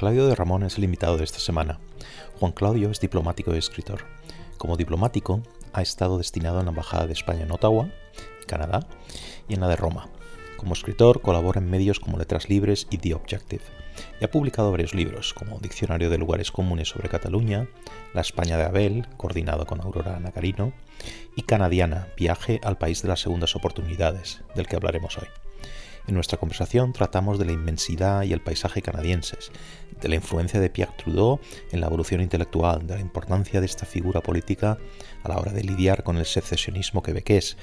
Claudio de Ramón es el invitado de esta semana. Juan Claudio es diplomático y escritor. Como diplomático, ha estado destinado en la Embajada de España en Ottawa, Canadá, y en la de Roma. Como escritor, colabora en medios como Letras Libres y The Objective, y ha publicado varios libros, como Diccionario de Lugares Comunes sobre Cataluña, La España de Abel, coordinado con Aurora Nacarino, y Canadiana, Viaje al País de las Segundas Oportunidades, del que hablaremos hoy. En nuestra conversación tratamos de la inmensidad y el paisaje canadienses, de la influencia de Pierre Trudeau en la evolución intelectual, de la importancia de esta figura política a la hora de lidiar con el secesionismo quebequés,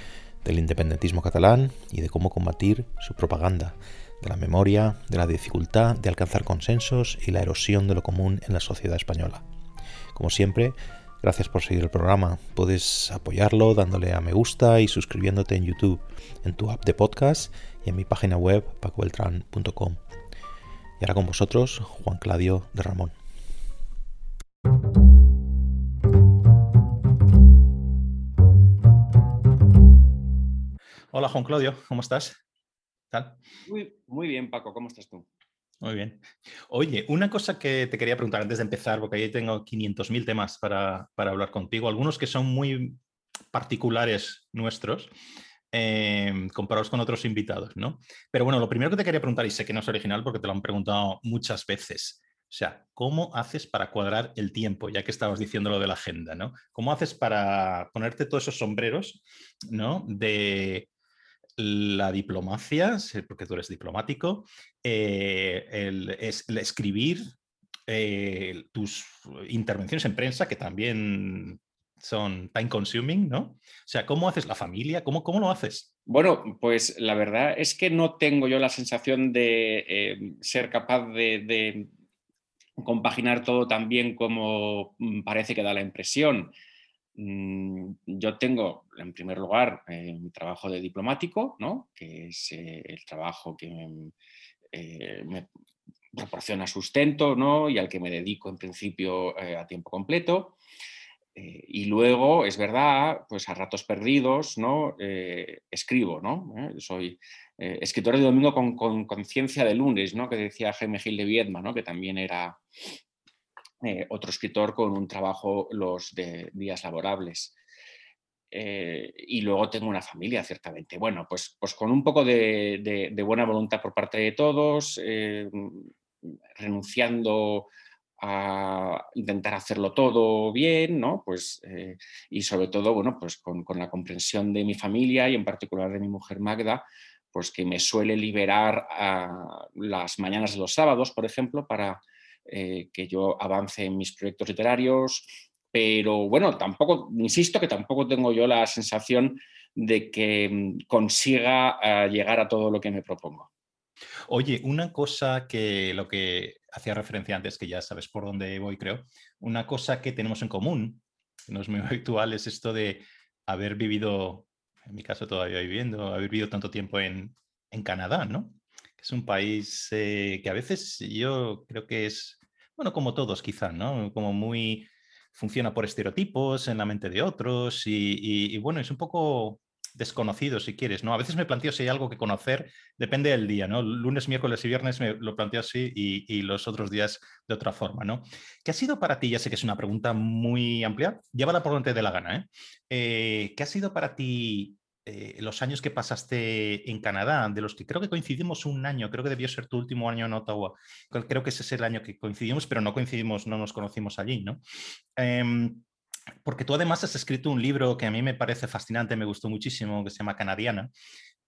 del independentismo catalán y de cómo combatir su propaganda, de la memoria, de la dificultad de alcanzar consensos y la erosión de lo común en la sociedad española. Como siempre, Gracias por seguir el programa. Puedes apoyarlo dándole a me gusta y suscribiéndote en YouTube, en tu app de podcast y en mi página web pacobeltran.com. Y ahora con vosotros, Juan Claudio de Ramón. Hola Juan Claudio, ¿cómo estás? ¿Tal? Muy, muy bien, Paco, ¿cómo estás tú? Muy bien. Oye, una cosa que te quería preguntar antes de empezar, porque ahí tengo 500.000 temas para, hablar contigo, algunos que son muy particulares nuestros, eh, comparados con otros invitados, ¿no? Pero bueno, lo primero que te quería preguntar, y sé que no es original porque te lo han preguntado muchas veces, o sea, ¿cómo haces para cuadrar el tiempo? Ya que estabas diciendo lo de la agenda, ¿no? ¿Cómo haces para ponerte todos esos sombreros, ¿no? De la diplomacia, porque tú eres diplomático, eh, el, escribir eh, tus intervenciones en prensa, que también son time consuming, ¿no? O sea, ¿cómo haces la familia? ¿Cómo, cómo lo haces? Bueno, pues la verdad es que no tengo yo la sensación de eh, ser capaz de, compaginar todo tan bien como mm, parece que da la impresión. Mm, yo tengo, en primer lugar, eh, mi trabajo de diplomático, ¿no? que es eh, el trabajo que me, eh, me, proporciona sustento ¿no? y al que me dedico en principio a tiempo completo. Y luego, es verdad, pues a ratos perdidos, ¿no? escribo, ¿no? soy escritor de domingo con conciencia de lunes, ¿no? que decía Jaime Gil de Viedma, ¿no? que también era eh, otro escritor con un trabajo los de días laborables. Eh, y luego tengo una familia, ciertamente. Bueno, pues, pues con un poco de, buena voluntad por parte de todos, eh, renunciando a intentar hacerlo todo bien, ¿no? Pues, y sobre todo, bueno, pues con, con, la comprensión de mi familia y en particular de mi mujer Magda, pues que me suele liberar a las mañanas de los sábados, por ejemplo, para eh, que yo avance en mis proyectos literarios, pero bueno, tampoco, insisto que tampoco tengo yo la sensación de que mm, consiga eh, llegar a todo lo que me propongo. Oye, una cosa que lo que hacía referencia antes, que ya sabes por dónde voy, creo, una cosa que tenemos en común, que no es muy habitual, es esto de haber vivido, en mi caso todavía viviendo, haber vivido tanto tiempo en, en Canadá, ¿no? es un país eh, que a veces yo creo que es bueno, como todos quizá, ¿no? Como muy funciona por estereotipos en la mente de otros y, bueno, es un poco desconocido si quieres, ¿no? A veces me planteo si hay algo que conocer, depende del día, ¿no? Lunes, miércoles y viernes me lo planteo así y, los otros días de otra forma, ¿no? ¿Qué ha sido para ti? Ya sé que es una pregunta muy amplia, llévala por donde te dé la gana, ¿eh? ¿eh? ¿Qué ha sido para ti eh, los años que pasaste en Canadá, de los que creo que coincidimos un año, creo que debió ser tu último año en Ottawa, creo que ese es el año que coincidimos, pero no coincidimos, no nos conocimos allí, ¿no? Em, porque tú además has escrito un libro que a mí me parece fascinante, me gustó muchísimo, que se llama Canadiana,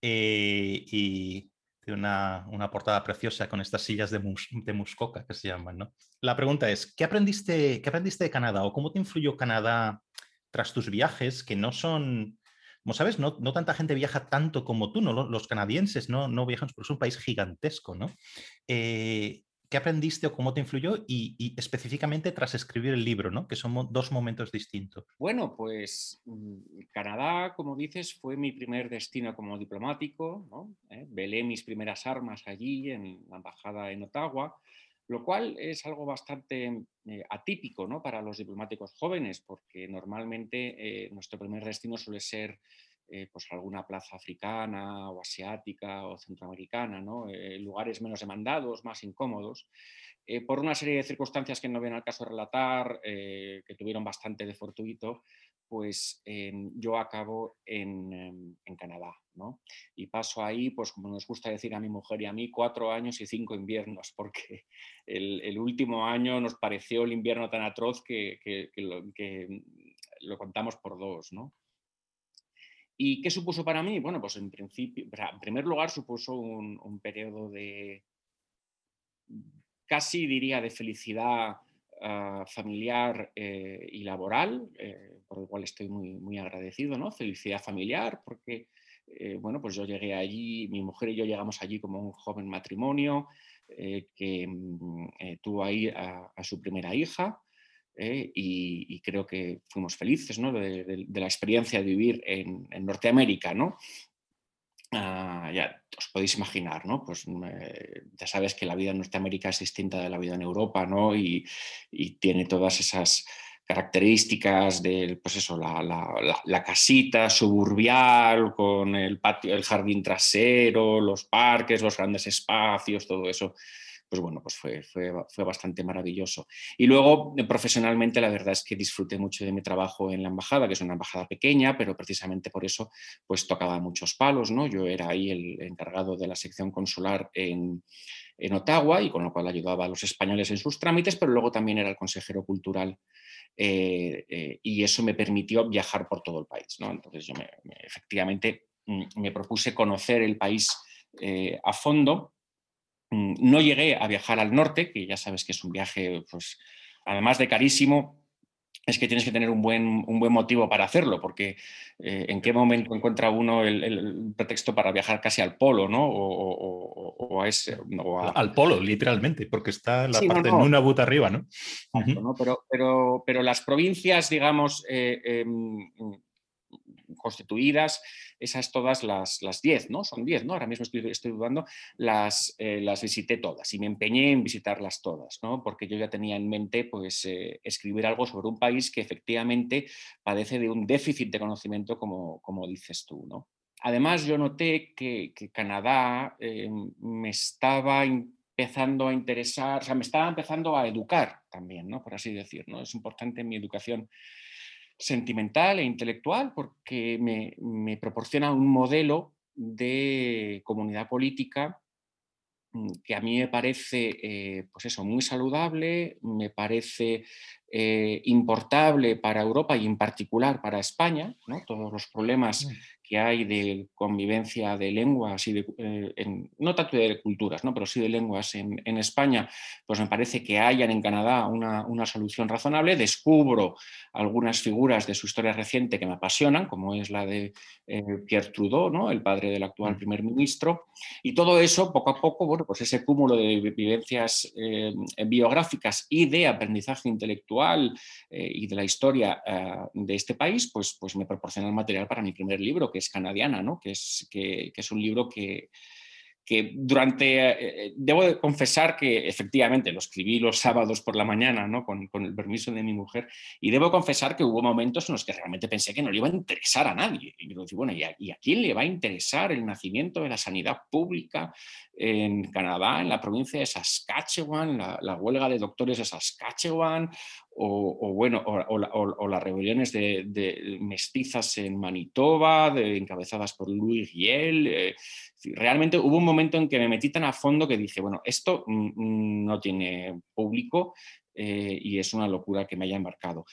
eh, y de una, una, portada preciosa con estas sillas de, de Muskoka que se llaman, ¿no? La pregunta es, ¿qué aprendiste, ¿qué aprendiste de Canadá o cómo te influyó Canadá tras tus viajes, que no son como sabes, no, tanta gente viaja tanto como tú, ¿no? los canadienses no, no viajan, pero es un país gigantesco, ¿no? Eh, ¿Qué aprendiste o cómo te influyó? Y, específicamente tras escribir el libro, ¿no? Que son dos momentos distintos. Bueno, pues mm, Canadá, como dices, fue mi primer destino como diplomático, ¿no? ¿Eh? velé mis primeras armas allí en la embajada en Ottawa lo cual es algo bastante eh, atípico ¿no? para los diplomáticos jóvenes, porque normalmente eh, nuestro primer destino suele ser eh, pues alguna plaza africana o asiática o centroamericana, ¿no? lugares menos demandados, más incómodos. por una serie de circunstancias que no viene al caso de relatar, que tuvieron bastante de fortuito, pues em, yo acabo en, em, en, Canadá, ¿no? Y paso ahí, pues como nos gusta decir a mi mujer y a mí, cuatro años y cinco inviernos, porque el, último año nos pareció el invierno tan atroz que, lo, contamos por dos, ¿no? ¿Y qué supuso para mí? Bueno, pues en principio, en primer lugar supuso un, periodo de, casi diría, de felicidad Ah, familiar eh, y laboral, eh, por el cual estoy muy, muy agradecido, ¿no? Felicidad familiar, porque, eh, bueno, pues yo llegué allí, mi mujer y yo llegamos allí como un joven matrimonio que mm, tuvo ahí a, su primera hija. Y, creo que fuimos felices ¿no? de, la experiencia de vivir en, Norteamérica, ¿no? Ah, ya os podéis imaginar, ¿no? Pues eh, ya sabes que la vida en Norteamérica es distinta de la vida en Europa, ¿no? Y, tiene todas esas características de pues eso, la, casita suburbial con el patio, el jardín trasero, los parques, los grandes espacios, todo eso pues bueno, pues fue, fue, fue, bastante maravilloso. Y luego, eh, profesionalmente, la verdad es que disfruté mucho de mi trabajo en la embajada, que es una embajada pequeña, pero precisamente por eso, pues tocaba muchos palos, ¿no? Yo era ahí el encargado de la sección consular en, en Ottawa y con lo cual ayudaba a los españoles en sus trámites, pero luego también era el consejero cultural eh, eh, y eso me permitió viajar por todo el país. ¿no? Entonces yo efectivamente mm, me propuse conocer el país a fondo no llegué a viajar al norte, que ya sabes que es un viaje, pues, además de carísimo, es que tienes que tener un buen, un buen motivo para hacerlo, porque eh, en qué momento encuentra uno el, pretexto para viajar casi al polo, ¿no? O, a ese, Al polo, literalmente, porque está la parte en una buta arriba, ¿no? pero, pero, pero, las provincias, digamos, eh, em, constituidas, esas todas las 10, ¿no? Son 10, ¿no? Ahora mismo estoy, estoy dudando, las, eh, las visité todas y me empeñé en visitarlas todas, ¿no? Porque yo ya tenía en mente, pues, eh, escribir algo sobre un país que efectivamente padece de un déficit de conocimiento, como, como dices tú, ¿no? Además, yo noté que, Canadá eh, me estaba empezando a interesar, o sea, me estaba empezando a educar también, ¿no? Por así decir, ¿no? Es importante mi educación sentimental e intelectual porque me, proporciona un modelo de comunidad política mm, que a mí me parece eh, pues eso, muy saludable, me parece eh, importable para Europa y en particular para España, ¿no? todos los problemas que hay de convivencia de lenguas y de, eh, no tanto de culturas, ¿no? pero sí de lenguas en, España, pues me parece que hayan en Canadá una, solución razonable. Descubro algunas figuras de su historia reciente que me apasionan, como es la de eh, Pierre Trudeau, ¿no? el padre del actual mm. primer ministro, y todo eso, poco a poco, bueno, pues ese cúmulo de vivencias eh, biográficas y de aprendizaje intelectual y de la historia de este país, pues, pues me proporciona el material para mi primer libro, que es canadiana, ¿no? que, es, que, es un libro que, que durante, eh, eh, debo de confesar que efectivamente lo escribí los sábados por la mañana, ¿no? con, con, el permiso de mi mujer, y debo confesar que hubo momentos en los que realmente pensé que no le iba a interesar a nadie. Y yo bueno, ¿y a, ¿y a, quién le va a interesar el nacimiento de la sanidad pública en Canadá, en la provincia de Saskatchewan, la, huelga de doctores de Saskatchewan, o, bueno, o, las rebeliones de, mestizas en Manitoba, de, encabezadas por Louis Riel. Eh, realmente hubo un momento en que me metí tan a fondo que dije, bueno, esto no tiene público eh, y es una locura que me haya embarcado.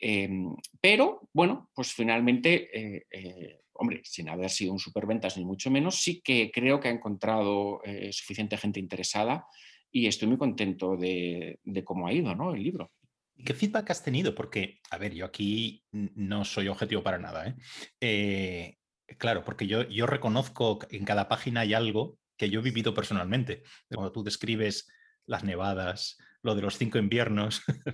Em, pero bueno, pues finalmente eh, hombre, sin haber sido un superventas ni mucho menos, sí que creo que ha encontrado eh, suficiente gente interesada y estoy muy contento de, cómo ha ido ¿no? el libro. ¿Qué feedback has tenido? Porque, a ver, yo aquí no soy objetivo para nada. ¿eh? Eh, claro, porque yo, yo reconozco que en cada página hay algo que yo he vivido personalmente. Cuando tú describes las nevadas, lo de los cinco inviernos,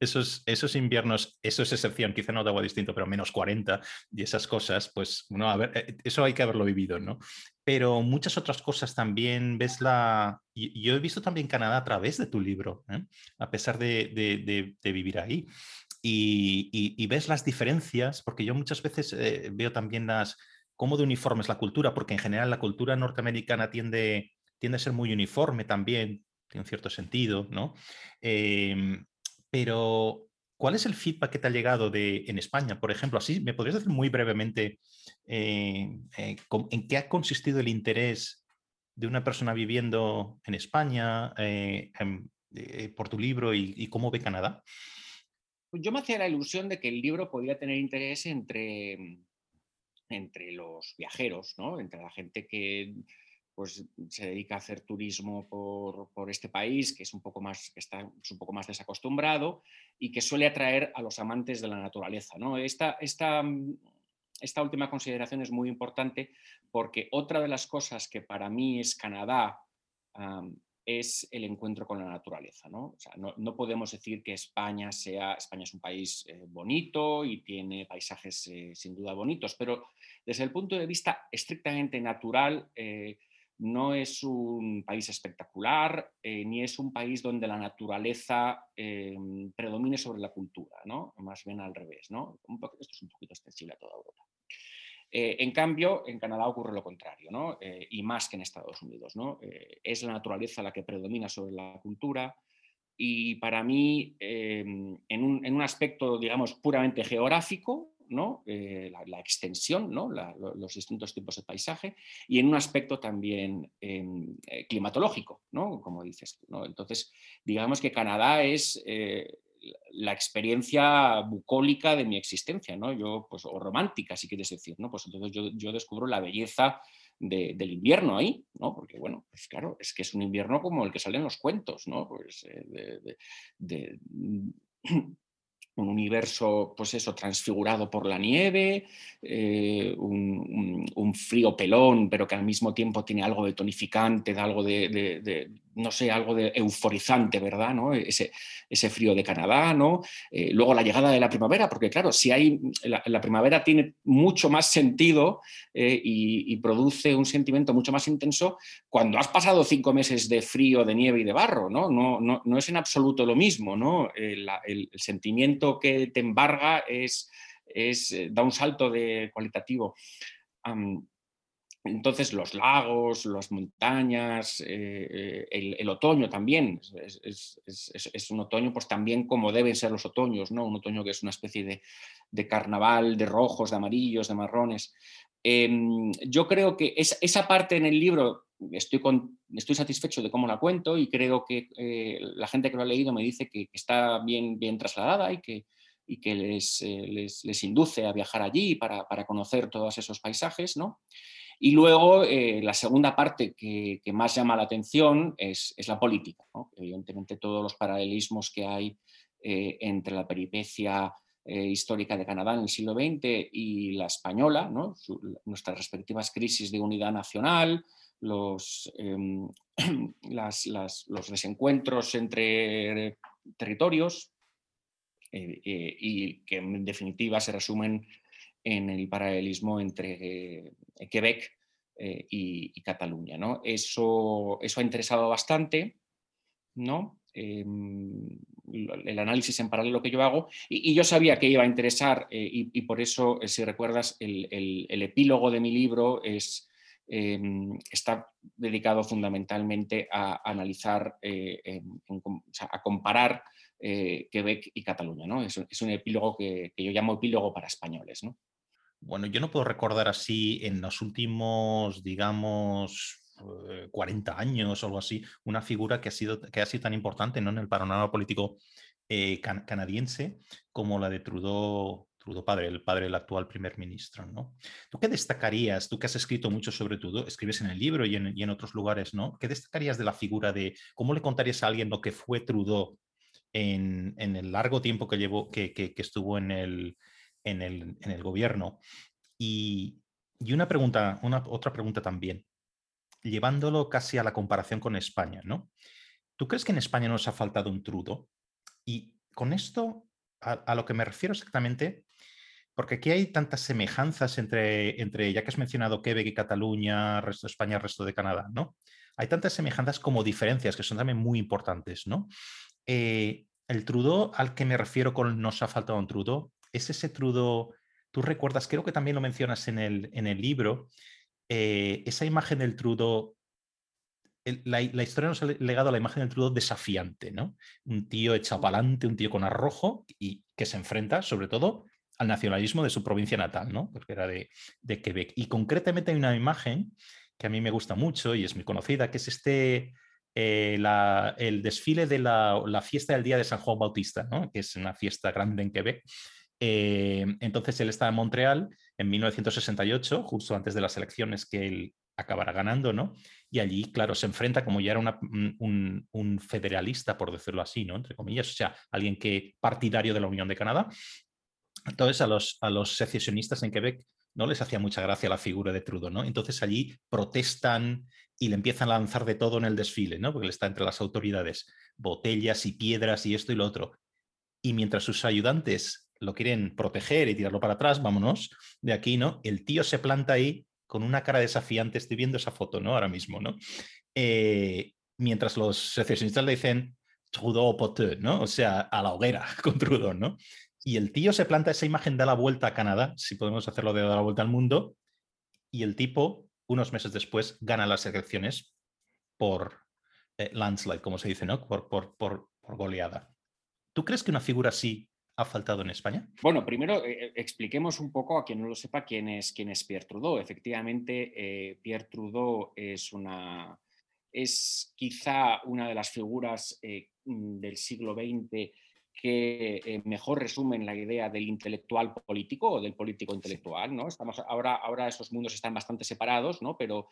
esos, esos inviernos, eso es excepción, quizá no te hago distinto, pero menos 40 y esas cosas, pues, bueno, a ver, eh, eso hay que haberlo vivido, ¿no? Pero muchas otras cosas también, ves la... Yo he visto también Canadá a través de tu libro, ¿eh? a pesar de, de, vivir ahí. y, ves las diferencias, porque yo muchas veces eh, veo también las, cómo de uniforme es la cultura, porque en general la cultura norteamericana tiende, tiende a ser muy uniforme también, en cierto sentido, ¿no? Em, pero, ¿cuál es el feedback que te ha llegado de, en España, por ejemplo? Así, ¿me podrías decir muy brevemente eh, eh, en qué ha consistido el interés de una persona viviendo en España por tu libro y cómo ve Canadá? Pues yo me hacía la ilusión de que el libro podía tener interés entre, entre los viajeros, ¿no? entre la gente que pues, se dedica a hacer turismo por, este país, que es un poco más, está un poco más desacostumbrado y que suele atraer a los amantes de la naturaleza. ¿no? Esta, esta, mm, esta última consideración es muy importante porque otra de las cosas que para mí es Canadá es el encuentro con la naturaleza. ¿no? no, podemos decir que España sea, España es un país eh, bonito y tiene paisajes eh, sin duda bonitos, pero desde el punto de vista estrictamente natural, eh, no es un país espectacular, ni es un país donde la naturaleza predomine sobre la cultura, ¿no? más bien al revés. ¿no? esto es un poquito extensible a toda Europa. Eh, en cambio, en Canadá ocurre lo contrario, ¿no? Eh, y más que en Estados Unidos. ¿no? Eh, es la naturaleza la que predomina sobre la cultura y para mí, em, en un, aspecto, digamos, puramente geográfico, ¿no? La, extensión, ¿no? los distintos tipos de paisaje, y en un aspecto también em, climatológico, ¿no? como dices. ¿no? Entonces, digamos que Canadá es la experiencia bucólica de mi existencia, ¿no? Yo, pues, o romántica, si quieres decir. Pues entonces yo, descubro la belleza del invierno ahí, ¿no? Porque, bueno, pues claro, es que es un invierno como el que sale en los cuentos. Pues eh, de, un universo, pues eso, transfigurado por la nieve, eh, un, frío pelón, pero que al mismo tiempo tiene algo de tonificante, de algo de, no sé, algo de euforizante, ¿verdad? ¿no? Ese, ese frío de Canadá, ¿no? Eh, luego la llegada de la primavera, porque claro, si hay, la, primavera tiene mucho más sentido eh, y, produce un sentimiento mucho más intenso cuando has pasado cinco meses de frío, de nieve y de barro, ¿no? No, no, es en absoluto lo mismo, ¿no? El, sentimiento que te embarga es, es, eh, da un salto de cualitativo. Entonces los lagos, las montañas, eh, eh, el, otoño también, es, un otoño pues también como deben ser los otoños, ¿no? un otoño que es una especie de, carnaval de rojos, de amarillos, de marrones. Em, yo creo que esa parte en el libro estoy, satisfecho de cómo la cuento y creo que eh, la gente que lo ha leído me dice que, está bien, bien trasladada y que, les, induce a viajar allí para, para conocer todos esos paisajes. ¿no? Y luego eh, la segunda parte que, más llama la atención es, la política. Evidentemente todos los paralelismos que hay eh, entre la peripecia eh, histórica de Canadá en el siglo XX y la española, nuestras respectivas crisis de unidad nacional, los, em, los desencuentros entre territorios y que en definitiva se resumen en el paralelismo entre eh, Quebec eh, y, Cataluña. ¿no? Eso, eso ha interesado bastante, ¿no? Em, el análisis en paralelo que yo hago, y, yo sabía que iba a interesar, eh, y, por eso, si recuerdas, el, epílogo de mi libro es, em, está dedicado fundamentalmente a, analizar, a comparar Quebec y Cataluña. ¿no? Es, un epílogo que, que, yo llamo epílogo para españoles. ¿no? Bueno, yo no puedo recordar así en los últimos, digamos, 40 eh, años o algo así, una figura que ha sido, que ha sido tan importante ¿no? en el panorama político eh, canadiense como la de Trudeau, Trudeau padre, el padre del actual primer ministro. ¿Tú qué destacarías? Tú que has escrito mucho sobre Trudeau, escribes en el libro y en, otros lugares, ¿no? ¿Qué destacarías de la figura de cómo le contarías a alguien lo que fue Trudeau en, el largo tiempo que, llevó, que estuvo en el, en el, gobierno. Y, una pregunta, una, otra pregunta también, llevándolo casi a la comparación con España, ¿no? ¿Tú crees que en España nos ha faltado un trudo? Y con esto, a, lo que me refiero exactamente, porque aquí hay tantas semejanzas entre, entre, ya que has mencionado Quebec y Cataluña, resto de España, resto de Canadá, ¿no? Hay tantas semejanzas como diferencias que son también muy importantes, ¿no? Eh, el Trudeau al que me refiero con nos ha faltado un Trudeau, es ese Trudeau, tú recuerdas, creo que también lo mencionas en el, en el libro, eh, esa imagen del Trudeau, la, historia nos ha legado a la imagen del Trudeau desafiante, ¿no? Un tío adelante, un tío con arrojo y que se enfrenta sobre todo al nacionalismo de su provincia natal, ¿no? Porque era de, de Quebec. Y concretamente hay una imagen que a mí me gusta mucho y es muy conocida, que es este, eh, el desfile de la, fiesta del Día de San Juan Bautista, que es una fiesta grande en Quebec. Eh, entonces él está en Montreal en 1968, justo antes de las elecciones que él acabará ganando, ¿no? Y allí, claro, se enfrenta como ya era un, federalista, por decirlo así, ¿no? Entre comillas, o sea, alguien que partidario de la Unión de Canadá. Entonces a los, a los secesionistas en Quebec no les hacía mucha gracia la figura de Trudeau, ¿no? Entonces allí protestan y le empiezan a lanzar de todo en el desfile, ¿no? Porque él está entre las autoridades, botellas y piedras y esto y lo otro. Y mientras sus ayudantes lo quieren proteger y tirarlo para atrás, vámonos de aquí, ¿no? El tío se planta ahí con una cara desafiante, estoy viendo esa foto, ¿no? Ahora mismo, ¿no? Eh, mientras los secesionistas le dicen Trudeau poteux, ¿no? O sea, a la hoguera con Trudeau, ¿no? Y el tío se planta esa imagen, da la vuelta a Canadá, si podemos hacerlo de dar la vuelta al mundo, y el tipo unos meses después gana las elecciones por eh, landslide, como se dice, ¿no? Por, por, por, goleada. ¿Tú crees que una figura así ha faltado en España? Bueno, primero eh, eh, expliquemos un poco a quien no lo sepa quién es, quién es Pierre Trudeau. Efectivamente, Pierre Trudeau es una es quizá una de las figuras mm, del siglo XX que eh, mejor resumen la idea del intelectual político o del político intelectual. ¿no? Estamos, ahora, ahora esos mundos están bastante separados, ¿no? pero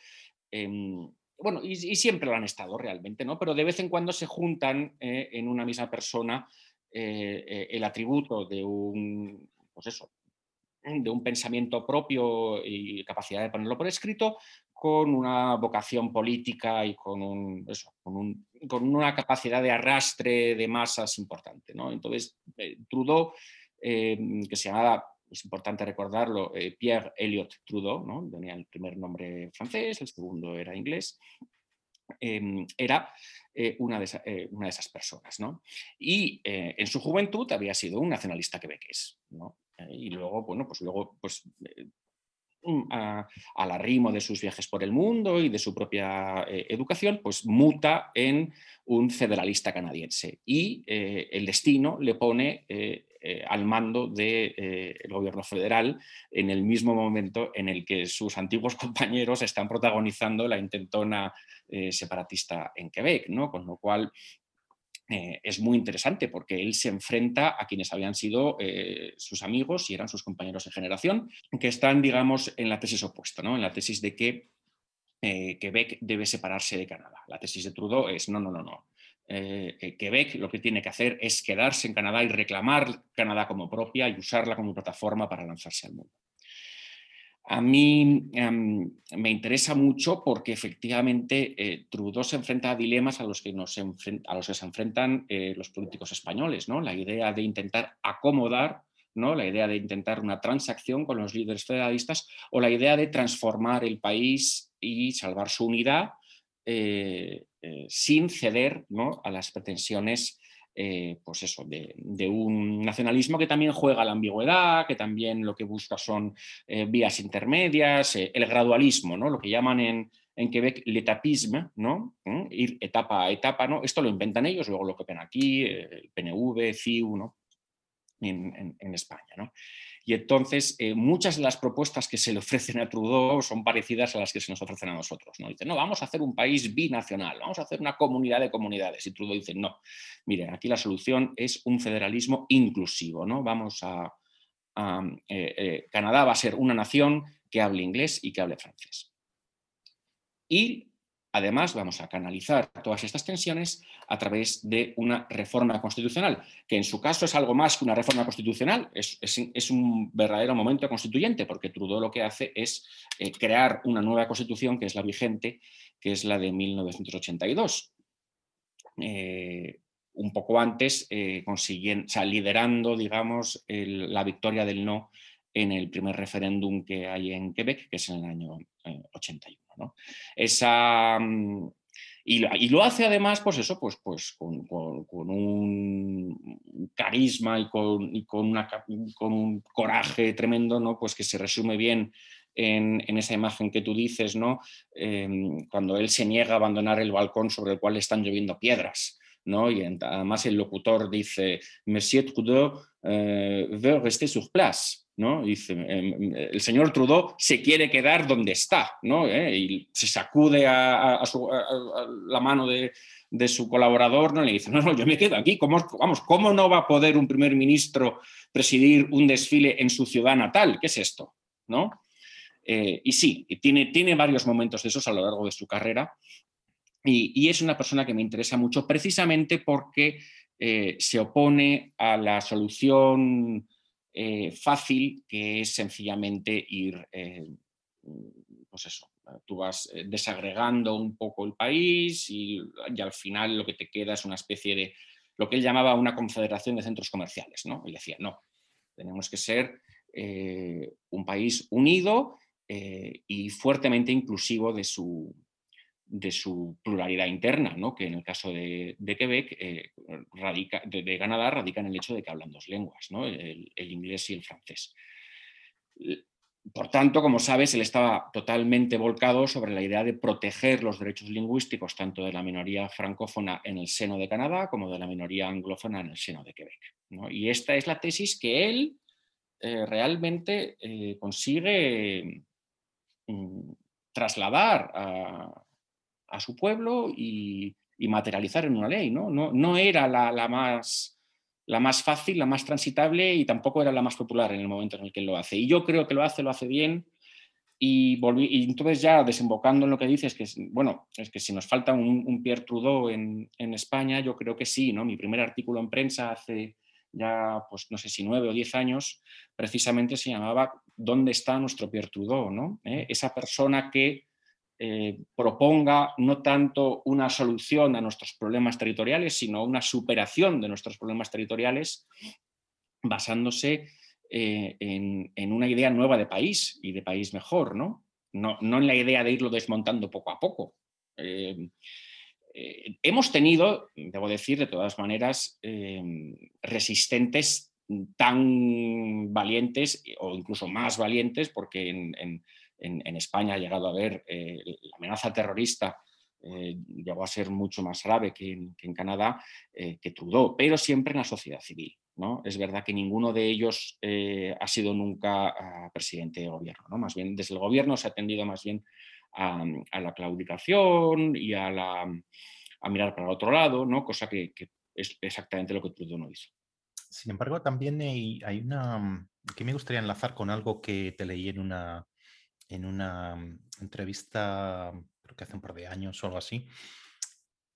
em, bueno, y, siempre lo han estado realmente, ¿no? pero de vez en cuando se juntan eh, en una misma persona eh, el atributo de un, pues eso, de un pensamiento propio y capacidad de ponerlo por escrito, con una vocación política y con, un, con, una capacidad de arrastre de masas importante. ¿no? Entonces, eh, Trudeau, eh, que se llamaba, es importante recordarlo, eh, Pierre Elliott Trudeau, ¿no? tenía el primer nombre francés, el segundo era inglés, era una de, una, de esas personas. ¿no? Y en su juventud había sido un nacionalista quebequés. ¿no? y luego, bueno, pues luego pues, Mm, al arrimo de sus viajes por el mundo y de su propia eh, educación, pues muta en un federalista canadiense y eh, el destino le pone eh, al mando del gobierno federal en el mismo momento en el que sus antiguos compañeros están protagonizando la intentona separatista en Quebec, ¿no? con lo cual eh, es muy interesante porque él se enfrenta a quienes habían sido eh, sus amigos y eran sus compañeros de generación, que están, digamos, en la tesis opuesta, ¿no? en la tesis de que eh, Quebec debe separarse de Canadá. La tesis de Trudeau es no, no, no, no. Quebec lo que tiene que hacer es quedarse en Canadá y reclamar Canadá como propia y usarla como plataforma para lanzarse al mundo a mí em, me interesa mucho porque efectivamente eh, Trudeau se enfrenta a dilemas a los que, nos a los que se enfrentan eh, los políticos españoles, ¿no? la idea de intentar acomodar, ¿no? la idea de intentar una transacción con los líderes federalistas o la idea de transformar el país y salvar su unidad eh, sin ceder a las pretensiones eh, pues eso, de, un nacionalismo que también juega la ambigüedad, que también lo que busca son eh, vías intermedias, eh, el gradualismo, ¿no? lo que llaman en, Quebec l'etapisme, ¿no? ¿Mm? ir etapa a etapa. Esto lo inventan ellos, luego lo que ven aquí, el PNV, CIU, ¿no? en, en España. ¿no? Y entonces eh, muchas de las propuestas que se le ofrecen a Trudeau son parecidas a las que se nos ofrecen a nosotros. ¿no? Dice, no, vamos a hacer un país binacional, vamos a hacer una comunidad de comunidades. Y Trudeau dice, no, miren, aquí la solución es un federalismo inclusivo. ¿no? Vamos a, eh, eh, Canadá va a ser una nación que hable inglés y que hable francés. Y Además, vamos a canalizar todas estas tensiones a través de una reforma constitucional, que en su caso es algo más que una reforma constitucional, es, un verdadero momento constituyente, porque Trudeau lo que hace es eh, crear una nueva constitución, que es la vigente, que es la de 1982. Eh, un poco antes, eh, consiguiendo, liderando, digamos, la victoria del no en el primer referéndum que hay en Quebec, que es en el año 81. Esa, mm, Y lo, hace además, pues eso, pues, pues con, un carisma y, con, con, un coraje tremendo, ¿no? Pues que se resume bien en, esa imagen que tú dices, ¿no? Em, cuando él se niega a abandonar el balcón sobre el cual están lloviendo piedras. ¿no? Y además el locutor dice, Monsieur Trudeau eh, veut rester sur place. ¿No? Dice, em, el señor Trudeau se quiere quedar donde está, ¿no? ¿Eh? Y se sacude a, la mano de, su colaborador, ¿no? le dice, no, no, yo me quedo aquí, ¿Cómo, vamos, ¿cómo no va a poder un primer ministro presidir un desfile en su ciudad natal? ¿Qué es esto? ¿No? Eh, y sí, tiene, tiene varios momentos de esos a lo largo de su carrera y, es una persona que me interesa mucho precisamente porque eh, se opone a la solución eh, fácil que es sencillamente ir, pues eso, tú vas desagregando un poco el país y, al final lo que te queda es una especie de lo que él llamaba una confederación de centros comerciales. ¿no? Él decía, no, tenemos que ser un país unido eh, y fuertemente inclusivo de su, de su pluralidad interna, ¿no? que en el caso de, Quebec, eh, de, Canadá, radica en el hecho de que hablan dos lenguas, ¿no? el, inglés y el francés. Por tanto, como sabes, él estaba totalmente volcado sobre la idea de proteger los derechos lingüísticos tanto de la minoría francófona en el seno de Canadá como de la minoría anglófona en el seno de Quebec. Y esta es la tesis que él eh, realmente consigue Mm, trasladar a, su pueblo y, materializar en una ley. No, no, era la, más, la más fácil, la más transitable y tampoco era la más popular en el momento en el que lo hace. Y yo creo que lo hace, lo hace bien. Y, volví, entonces ya desembocando en lo que dices, que es, bueno, es que si nos falta un, Pierre Trudeau en, en, España, yo creo que sí, ¿no? Mi primer artículo en prensa hace ya, pues no sé si nueve o diez años, precisamente se llamaba ¿Dónde está nuestro Pierre Trudeau? ¿no? ¿Eh? Esa persona que eh, proponga no tanto una solución a nuestros problemas territoriales, sino una superación de nuestros problemas territoriales basándose eh, en, una idea nueva de país y de país mejor, ¿no? No, no en la idea de irlo desmontando poco a poco. Eh, hemos tenido, debo decir, de todas maneras, resistentes tan valientes o incluso más valientes, porque en, España ha llegado a haber eh, la amenaza terrorista eh, llegó a ser mucho más grave que en, Canadá, que Trudeau, pero siempre en la sociedad civil. ¿no? Es verdad que ninguno de ellos ha sido nunca ah, presidente de gobierno. ¿no? Más bien, desde el gobierno se ha atendido más bien a, la claudicación y a, mirar para otro lado, ¿no? cosa que, es exactamente lo que Trudeau no hizo. Sin embargo, también hay, una que me gustaría enlazar con algo que te leí en una, en una entrevista, creo que hace un par de años o algo así,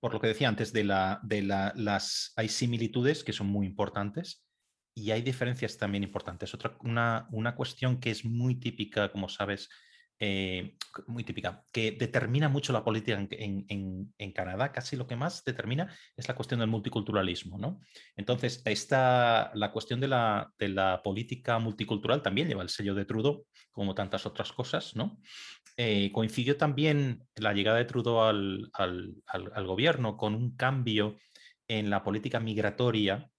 por lo que decía antes, de, la, de las, hay similitudes que son muy importantes y hay diferencias también importantes. Otra, una, una cuestión que es muy típica, como sabes, eh, muy típica, que determina mucho la política en, Canadá, casi lo que más determina es la cuestión del multiculturalismo. ¿no? Entonces, esta, la cuestión de la, de la, política multicultural también lleva el sello de Trudeau, como tantas otras cosas. ¿no? Eh, coincidió también la llegada de Trudeau al, al, gobierno con un cambio en la política migratoria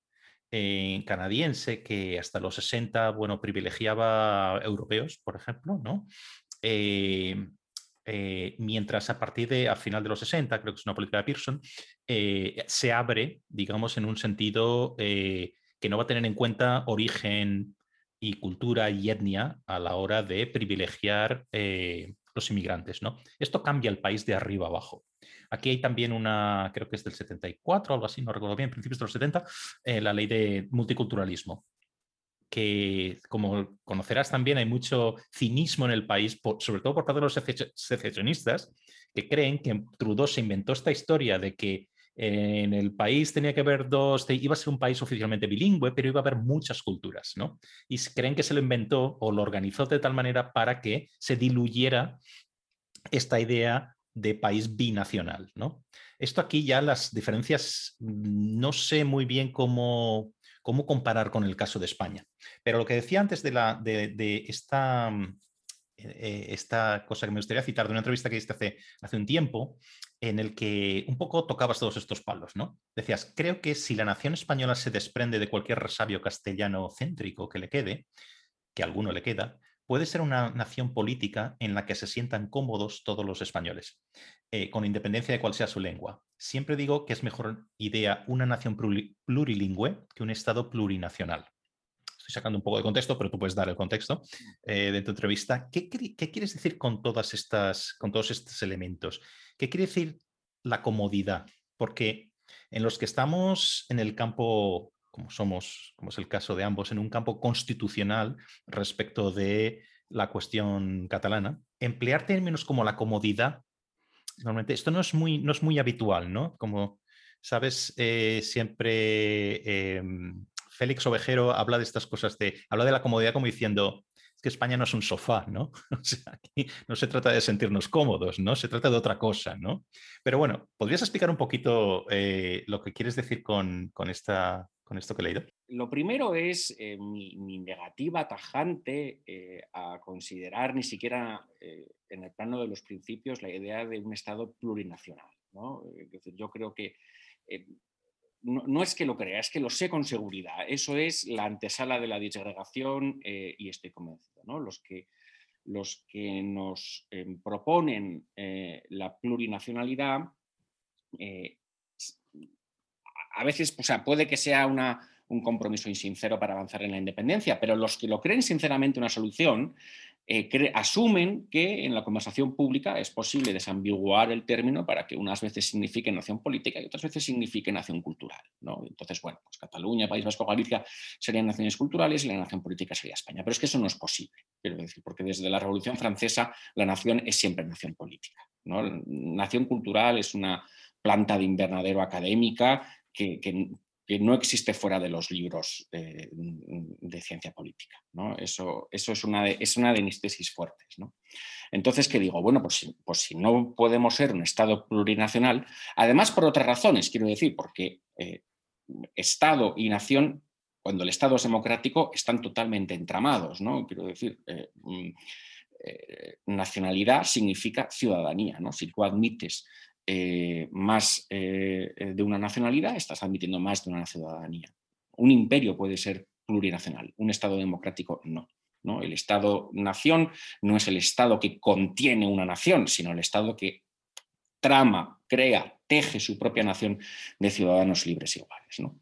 eh, canadiense que hasta los 60, bueno, privilegiaba europeos, por ejemplo, ¿no? Eh, eh, mientras a partir de, a final de los 60, creo que es una política de Pearson, eh, se abre, digamos, en un sentido que no va a tener en cuenta origen y cultura y etnia a la hora de privilegiar los inmigrantes. ¿no? Esto cambia el país de arriba abajo. Aquí hay también una, creo que es del 74, algo así, no recuerdo bien, principios de los 70, la ley de multiculturalismo que, como conocerás también, hay mucho cinismo en el país, sobre todo por parte de los secesionistas, que creen que Trudeau se inventó esta historia de que en el país tenía que haber dos, iba a ser un país oficialmente bilingüe, pero iba a haber muchas culturas, ¿no? Y creen que se lo inventó o lo organizó de tal manera para que se diluyera esta idea de país binacional, ¿no? Esto aquí ya las diferencias, mm, no sé muy bien cómo, cómo comparar con el caso de España. Pero lo que decía antes de, mm, eh, esta cosa que me gustaría citar de una entrevista que hace, hace un tiempo, en el que un poco tocabas todos estos palos, ¿no? Decías, creo que si la nación española se desprende de cualquier resabio castellano céntrico que le quede, que a alguno le queda, puede ser una nación política en la que se sientan cómodos todos los españoles, eh, con independencia de cuál sea su lengua. Siempre digo que es mejor idea una nación plurilingüe que un Estado plurinacional. Estoy sacando un poco de contexto, pero tú puedes dar el contexto eh, de tu entrevista. ¿Qué, ¿Qué, quieres decir con, todas estas, con todos estos elementos? ¿Qué quiere decir la comodidad? Porque en los que estamos en el campo como somos, como es el caso de ambos, en un campo constitucional respecto de la cuestión catalana, emplear términos como la comodidad, normalmente esto no es muy, no es muy habitual, ¿no? Como sabes, eh, siempre em, Félix Ovejero habla de estas cosas, de, habla de la comodidad como diciendo, que España no es un sofá, ¿no? O sea, aquí no se trata de sentirnos cómodos, ¿no? Se trata de otra cosa, ¿no? Pero bueno, ¿podrías explicar un poquito eh, lo que quieres decir con, con esta con esto que he leído? Lo primero es eh, mi, negativa tajante eh, a considerar ni siquiera eh, en el plano de los principios la idea de un Estado plurinacional. yo creo que no, es que lo crea, es que lo sé con seguridad. Eso es la antesala de la disgregación y estoy convencido. ¿no? Los, que, los que nos proponen la plurinacionalidad a veces, o sea, puede que sea un compromiso insincero para avanzar en la independencia, pero los que lo creen sinceramente una solución eh, asumen que en la conversación pública es posible desambiguar el término para que unas veces signifique nación política y otras veces signifique nación cultural. Entonces, bueno, pues Cataluña, País Vasco, Galicia serían naciones culturales y la nación política sería España. Pero es que eso no es posible, quiero decir, porque desde la Revolución Francesa la nación es siempre nación política. Nación cultural es una planta de invernadero académica que, no existe fuera de los libros de, ciencia política. ¿no? Eso, es, una de, es fuertes. Entonces, ¿qué digo? Bueno, pues si, pues si no podemos ser un Estado plurinacional, además por otras razones, quiero decir, porque eh, Estado y nación, cuando el Estado es democrático, están totalmente entramados. ¿no? Quiero decir, eh, mm, eh, nacionalidad significa ciudadanía. ¿no? Si tú admites eh, más eh, eh, de una nacionalidad, estás admitiendo más de una ciudadanía. Un imperio puede ser plurinacional, un Estado democrático no. ¿no? El Estado-nación no es el Estado que contiene una nación, sino el Estado que trama, crea, teje su propia nación de ciudadanos libres y iguales. ¿no?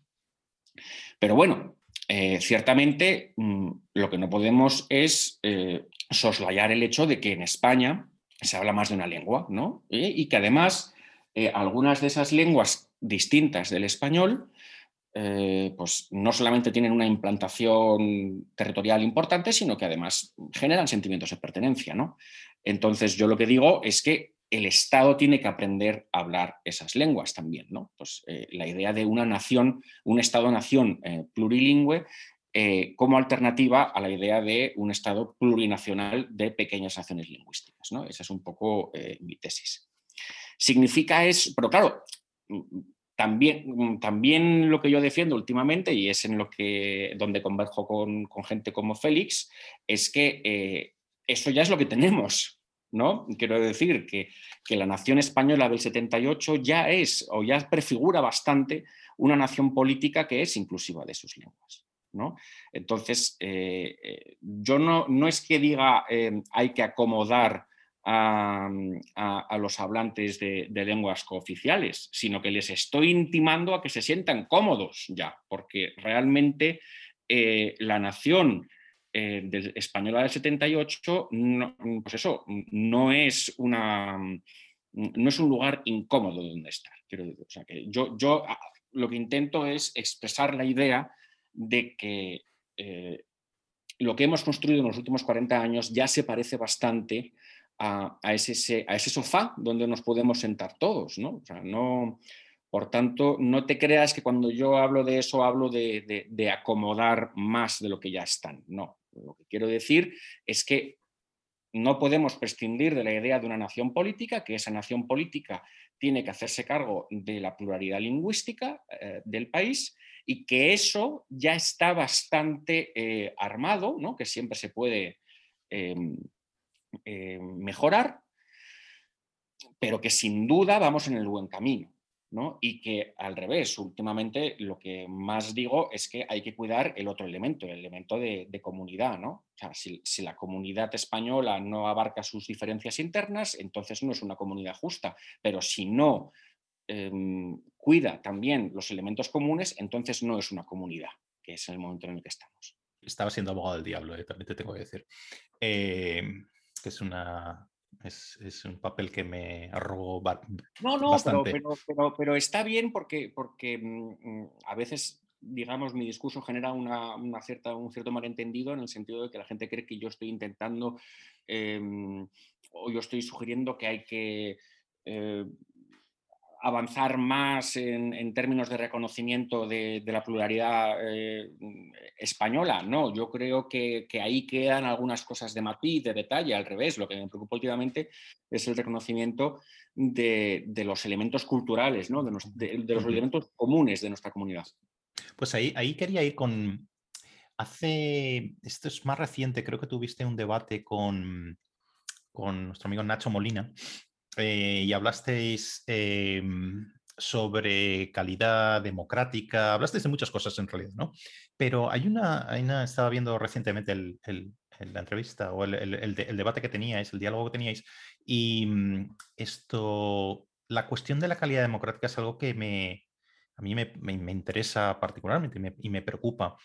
Pero bueno, ciertamente mm, lo que no podemos es soslayar el hecho de que en España se habla más de una lengua, ¿no? y que además eh, algunas de esas lenguas distintas del español, eh, pues no solamente tienen una implantación territorial importante, sino que además generan sentimientos de pertenencia, ¿no? Entonces yo lo que digo es que el Estado tiene que aprender a hablar esas lenguas también, ¿no? Pues eh, la idea de una nación, un Estado-nación plurilingüe como alternativa a la idea de un Estado plurinacional de pequeñas naciones lingüísticas. ¿no? Esa es un poco mi tesis. Significa es, pero claro, también, también lo que yo defiendo últimamente, y es en lo que donde converjo con, gente como Félix, es que eh, eso ya es lo que tenemos. ¿no? Quiero decir que, la nación española del 78 ya es o ya prefigura bastante una nación política que es inclusiva de sus lenguas. ¿no? Entonces, eh, eh, yo no, no, es que diga hay que acomodar a, los hablantes de, lenguas cooficiales, sino que les estoy intimando a que se sientan cómodos ya, porque realmente eh, la nación eh, española del 78, no, pues eso, no es, una, no es un lugar incómodo donde estar. Quiero. O sea, que yo, yo ah, lo que intento es expresar la idea de que eh, lo que hemos construido en los últimos 40 años ya se parece bastante a, ese, sofá donde nos podemos sentar todos, ¿no? no por tanto, no te creas que cuando yo hablo de eso hablo de, acomodar más de lo que ya están. No, lo que quiero decir es que no podemos prescindir de la idea de una nación política, que esa nación política tiene que hacerse cargo de la pluralidad lingüística eh, del país y que eso ya está bastante eh, armado, ¿no? que siempre se puede em, eh, mejorar, pero que sin duda vamos en el buen camino. Y que al revés, últimamente lo que más digo es que hay que cuidar el otro elemento, el elemento de, comunidad, ¿no? si, la comunidad española no abarca sus diferencias internas, entonces no es una comunidad justa, pero si no em, cuida también los elementos comunes, entonces no es una comunidad, que es el momento en el que estamos. Estaba siendo abogado del diablo, eh, también te tengo que decir. Eh, que es una, es, un papel que me arrogó no, no, bastante. Pero, pero, está bien porque, porque mm, mm, a veces, digamos, mi discurso genera una, cierta, un cierto malentendido en el sentido de que la gente cree que yo estoy intentando em, o yo estoy sugiriendo que hay que eh, avanzar más en, términos de reconocimiento de, la pluralidad eh, española. No, yo creo que, ahí quedan algunas cosas de matiz, de detalle, al revés. Lo que me preocupa últimamente es el reconocimiento de, los elementos culturales, ¿no? de, los elementos comunes de nuestra comunidad. Pues ahí, ahí quería ir con... Hace, esto es más reciente, creo que tuviste un debate con, con nuestro amigo Nacho Molina, eh, y hablasteis em, sobre calidad democrática, hablasteis de muchas cosas en realidad, ¿no? Pero hay una, hay una estaba viendo recientemente el, la entrevista o el, debate que teníais, el diálogo que teníais, y mm, esto, la cuestión de la calidad democrática es algo que me, a mí me, me, interesa particularmente y me, preocupa.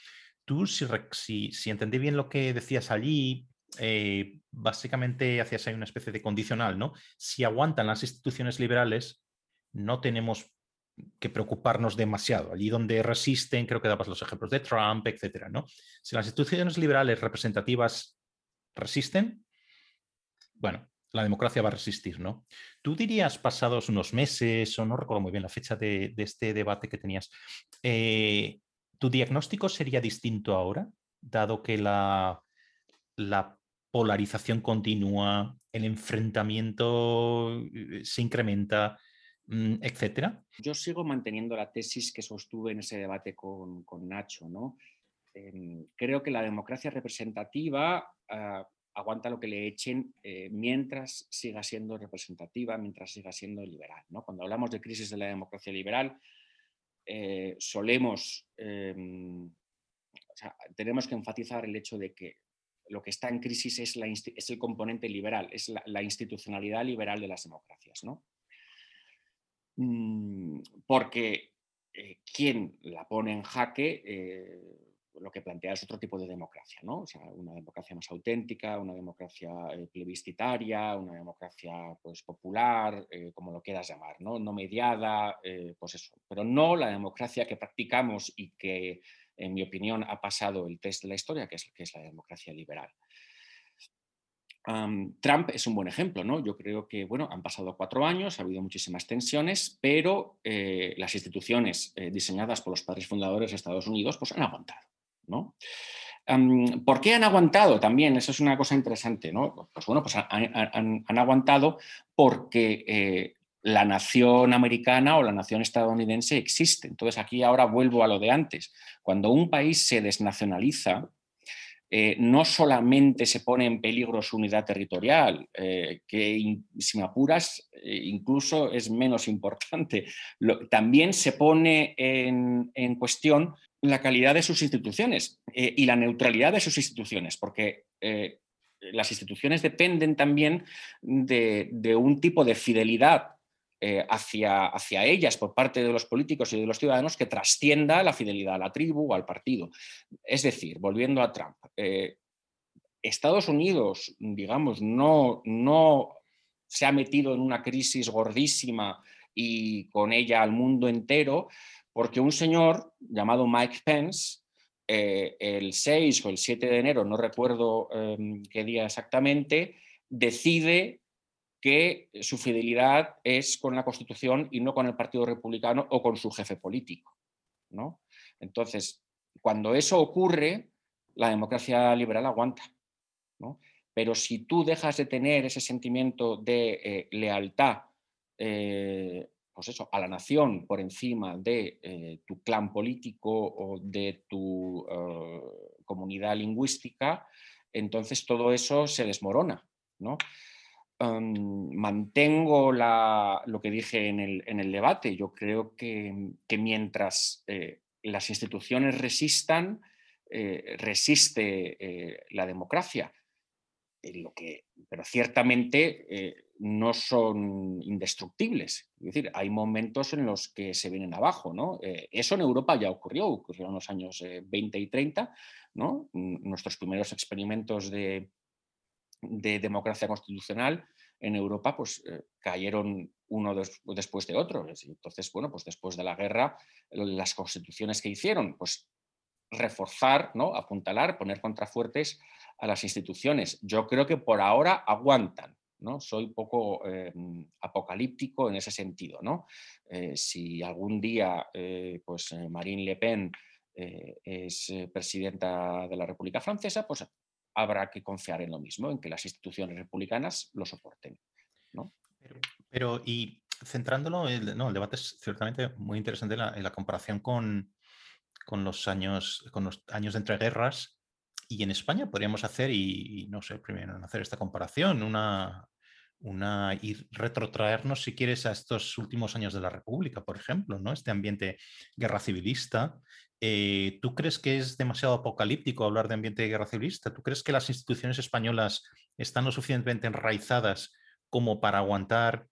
Tú, si, si, si entendí bien lo que decías allí, eh, básicamente hacías ahí una especie de condicional, ¿no? Si aguantan las instituciones liberales, no tenemos que preocuparnos demasiado. Allí donde resisten, creo que dabas los ejemplos de Trump, etcétera, ¿no? Si las instituciones liberales representativas resisten, bueno, la democracia va a resistir, ¿no? Tú dirías, pasados unos meses, o no recuerdo muy bien la fecha de, este debate que tenías, eh, ¿tu diagnóstico sería distinto ahora, dado que la, la polarización continúa, el enfrentamiento eh, se incrementa, mm, etcétera? Yo sigo manteniendo la tesis que sostuve en ese debate con, Nacho. ¿no? Em, creo que la democracia representativa ah, aguanta lo que le echen eh, mientras siga siendo representativa, mientras siga siendo liberal. Cuando hablamos de crisis de la democracia liberal, eh, solemos, em, tenemos que enfatizar el hecho de que lo que está en crisis es, el componente liberal, es la, institucionalidad liberal de las democracias. ¿no? Mm, porque eh, quien la pone en jaque eh, lo que plantea es otro tipo de democracia, ¿no? O sea, una democracia más auténtica, una democracia eh, plebiscitaria, una democracia pues, popular, como lo quieras llamar, ¿no? No mediada, pues eso. Pero no la democracia que practicamos y que en mi opinión, ha pasado el test de la historia, que es, que es la democracia liberal. Trump es un buen ejemplo, ¿no? Yo creo que, bueno, han pasado cuatro años, ha habido muchísimas tensiones, pero eh, las instituciones eh, diseñadas por los padres fundadores de Estados Unidos, pues han aguantado, ¿no? ¿Por qué han aguantado? También, eso es una cosa interesante, ¿no? Pues bueno, pues han, aguantado porque eh, la nación americana o la nación estadounidense existe. Entonces aquí ahora vuelvo a lo de antes. Cuando un país se desnacionaliza, eh, no solamente se pone en peligro su unidad territorial, eh, que si me apuras eh, incluso es menos importante, también se pone en, cuestión la calidad de sus instituciones y la neutralidad de sus instituciones, porque las instituciones dependen también de un tipo de fidelidad eh, hacia, hacia, ellas por parte de los políticos y de los ciudadanos que trascienda la fidelidad a la tribu o al partido. Es decir, volviendo a Trump, eh, Estados Unidos, digamos, no, no se ha metido en una crisis gordísima y con ella al mundo entero, porque un señor llamado Mike Pence, eh, el 6 o el 7 de enero, no recuerdo em, qué día exactamente, decide que su fidelidad es con la Constitución y no con el Partido Republicano o con su jefe político. ¿no? Entonces, cuando eso ocurre, la democracia liberal aguanta. Pero si tú dejas de tener ese sentimiento de eh, lealtad eh, pues eso, a la nación por encima de eh, tu clan político o de tu comunidad lingüística, entonces todo eso se desmorona. ¿no? Mantengo lo que dije en el, debate. Yo creo que, mientras eh, las instituciones resistan, eh, resiste eh, la democracia. Pero ciertamente no son indestructibles. Es decir, hay momentos en los que se vienen abajo. ¿no? eso en Europa ya ocurrió, ocurrió en los años 20 y 30. ¿no? Nuestros primeros experimentos de, de democracia constitucional en Europa pues eh, cayeron uno después de otro. Entonces, bueno, pues después de la guerra, las constituciones que hicieron, pues reforzar, ¿no? apuntalar, poner contrafuertes a las instituciones. Yo creo que por ahora aguantan. ¿no? Soy poco em, apocalíptico en ese sentido. ¿no? Eh, si algún día eh, pues, Marine Le Pen es presidenta de la República Francesa, pues habrá que confiar en lo mismo, en que las instituciones republicanas lo soporten. ¿no? Pero, y centrándolo, el, no, el debate es ciertamente muy interesante en la, comparación con, con, los años, con los años de entreguerras. Y en España podríamos hacer, y, no sé, primero hacer esta comparación, una, una, y retrotraernos, si quieres, a estos últimos años de la República, por ejemplo, ¿no? Este ambiente guerra civilista eh, ¿Tú crees que es demasiado apocalíptico hablar de ambiente de guerra civilista? ¿Tú crees que las instituciones españolas están lo suficientemente enraizadas como para aguantar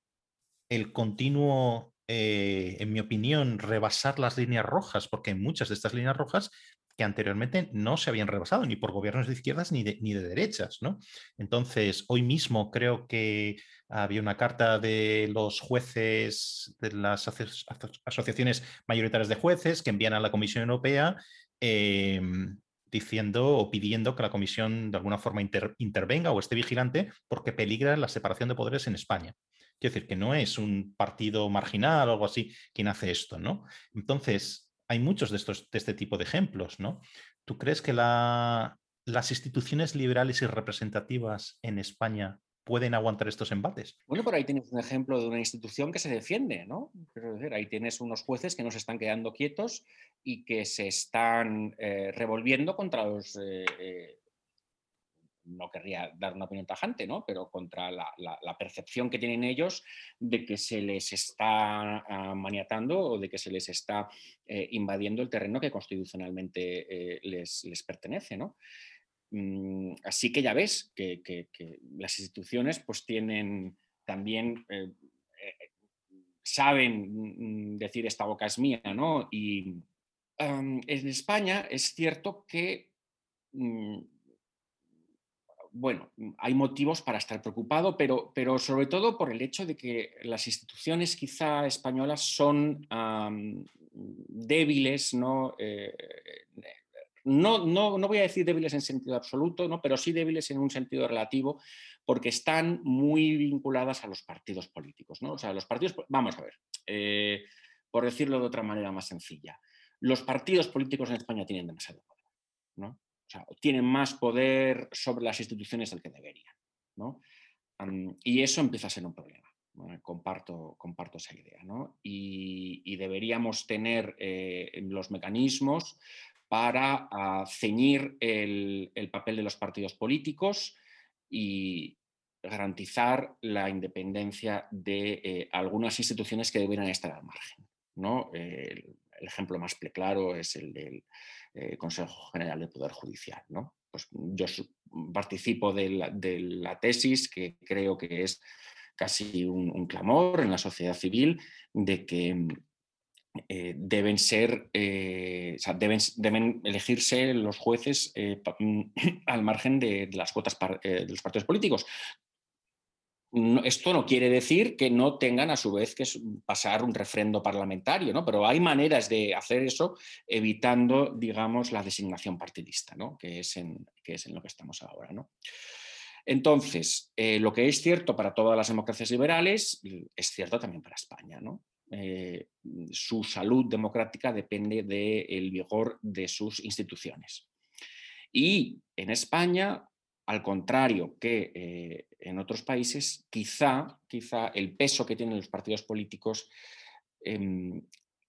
el continuo, eh, en mi opinión, rebasar las líneas rojas? Porque muchas de estas líneas rojas que anteriormente no se habían rebasado ni por gobiernos de izquierdas ni de, ni de derechas. ¿no? Entonces, hoy mismo creo que había una carta de los jueces, de las asociaciones mayoritarias de jueces que envían a la Comisión Europea em, diciendo o pidiendo que la Comisión de alguna forma intervenga o esté vigilante porque peligra la separación de poderes en España. Quiero decir que no es un partido marginal o algo así quien hace esto, ¿no? Entonces, hay muchos de, estos, de este tipo de ejemplos, ¿no? ¿Tú crees que las instituciones liberales y representativas en España pueden aguantar estos embates. Bueno, por ahí tienes un ejemplo de una institución que se defiende, ¿no? ahí tienes unos jueces que no se están quedando quietos y que se están eh, revolviendo contra los eh, eh, no querría dar una opinión tajante, ¿no? pero contra la, percepción que tienen ellos de que se les está ah, maniatando o de que se les está eh, invadiendo el terreno que constitucionalmente eh, les, pertenece. ¿no? Mm, así que ya ves que, las instituciones pues, tienen también... Eh, saben decir esta boca es mía, ¿no? Y en España es cierto que mm, bueno, mm, hay motivos para estar preocupado, pero, pero, sobre todo por el hecho de que las instituciones quizá españolas son débiles, eh, ¿no? no, no, voy a decir débiles en sentido absoluto, ¿no? pero sí débiles en un sentido relativo, porque están muy vinculadas a los partidos políticos. ¿no? O sea, los partidos, vamos a ver, eh, por decirlo de otra manera más sencilla, los partidos políticos en España tienen demasiado poder. ¿no? Tienen más poder sobre las instituciones del que deberían. y eso empieza a ser un problema. Comparto, esa idea. Y, deberíamos tener eh, los mecanismos para ah, ceñir el, papel de los partidos políticos y garantizar la independencia de eh, algunas instituciones que deberían estar al margen. ¿no? El ejemplo más claro es el del eh, Consejo General de Poder Judicial. ¿no? Pues yo participo de la, tesis que creo que es casi un, clamor en la sociedad civil de que eh, deben ser, eh, deben, deben, elegirse los jueces al margen de, las cuotas de los partidos políticos, esto no quiere decir que no tengan a su vez que pasar un refrendo parlamentario, ¿no? pero hay maneras de hacer eso evitando, digamos, la designación partidista, ¿no? que, es en, que es en lo que estamos ahora. ¿no? Entonces, eh, lo que es cierto para todas las democracias liberales es cierto también para España. ¿no? Eh, su salud democrática depende del vigor de sus instituciones. Y en España al contrario que eh, en otros países, quizá, quizá el peso que tienen los partidos políticos em,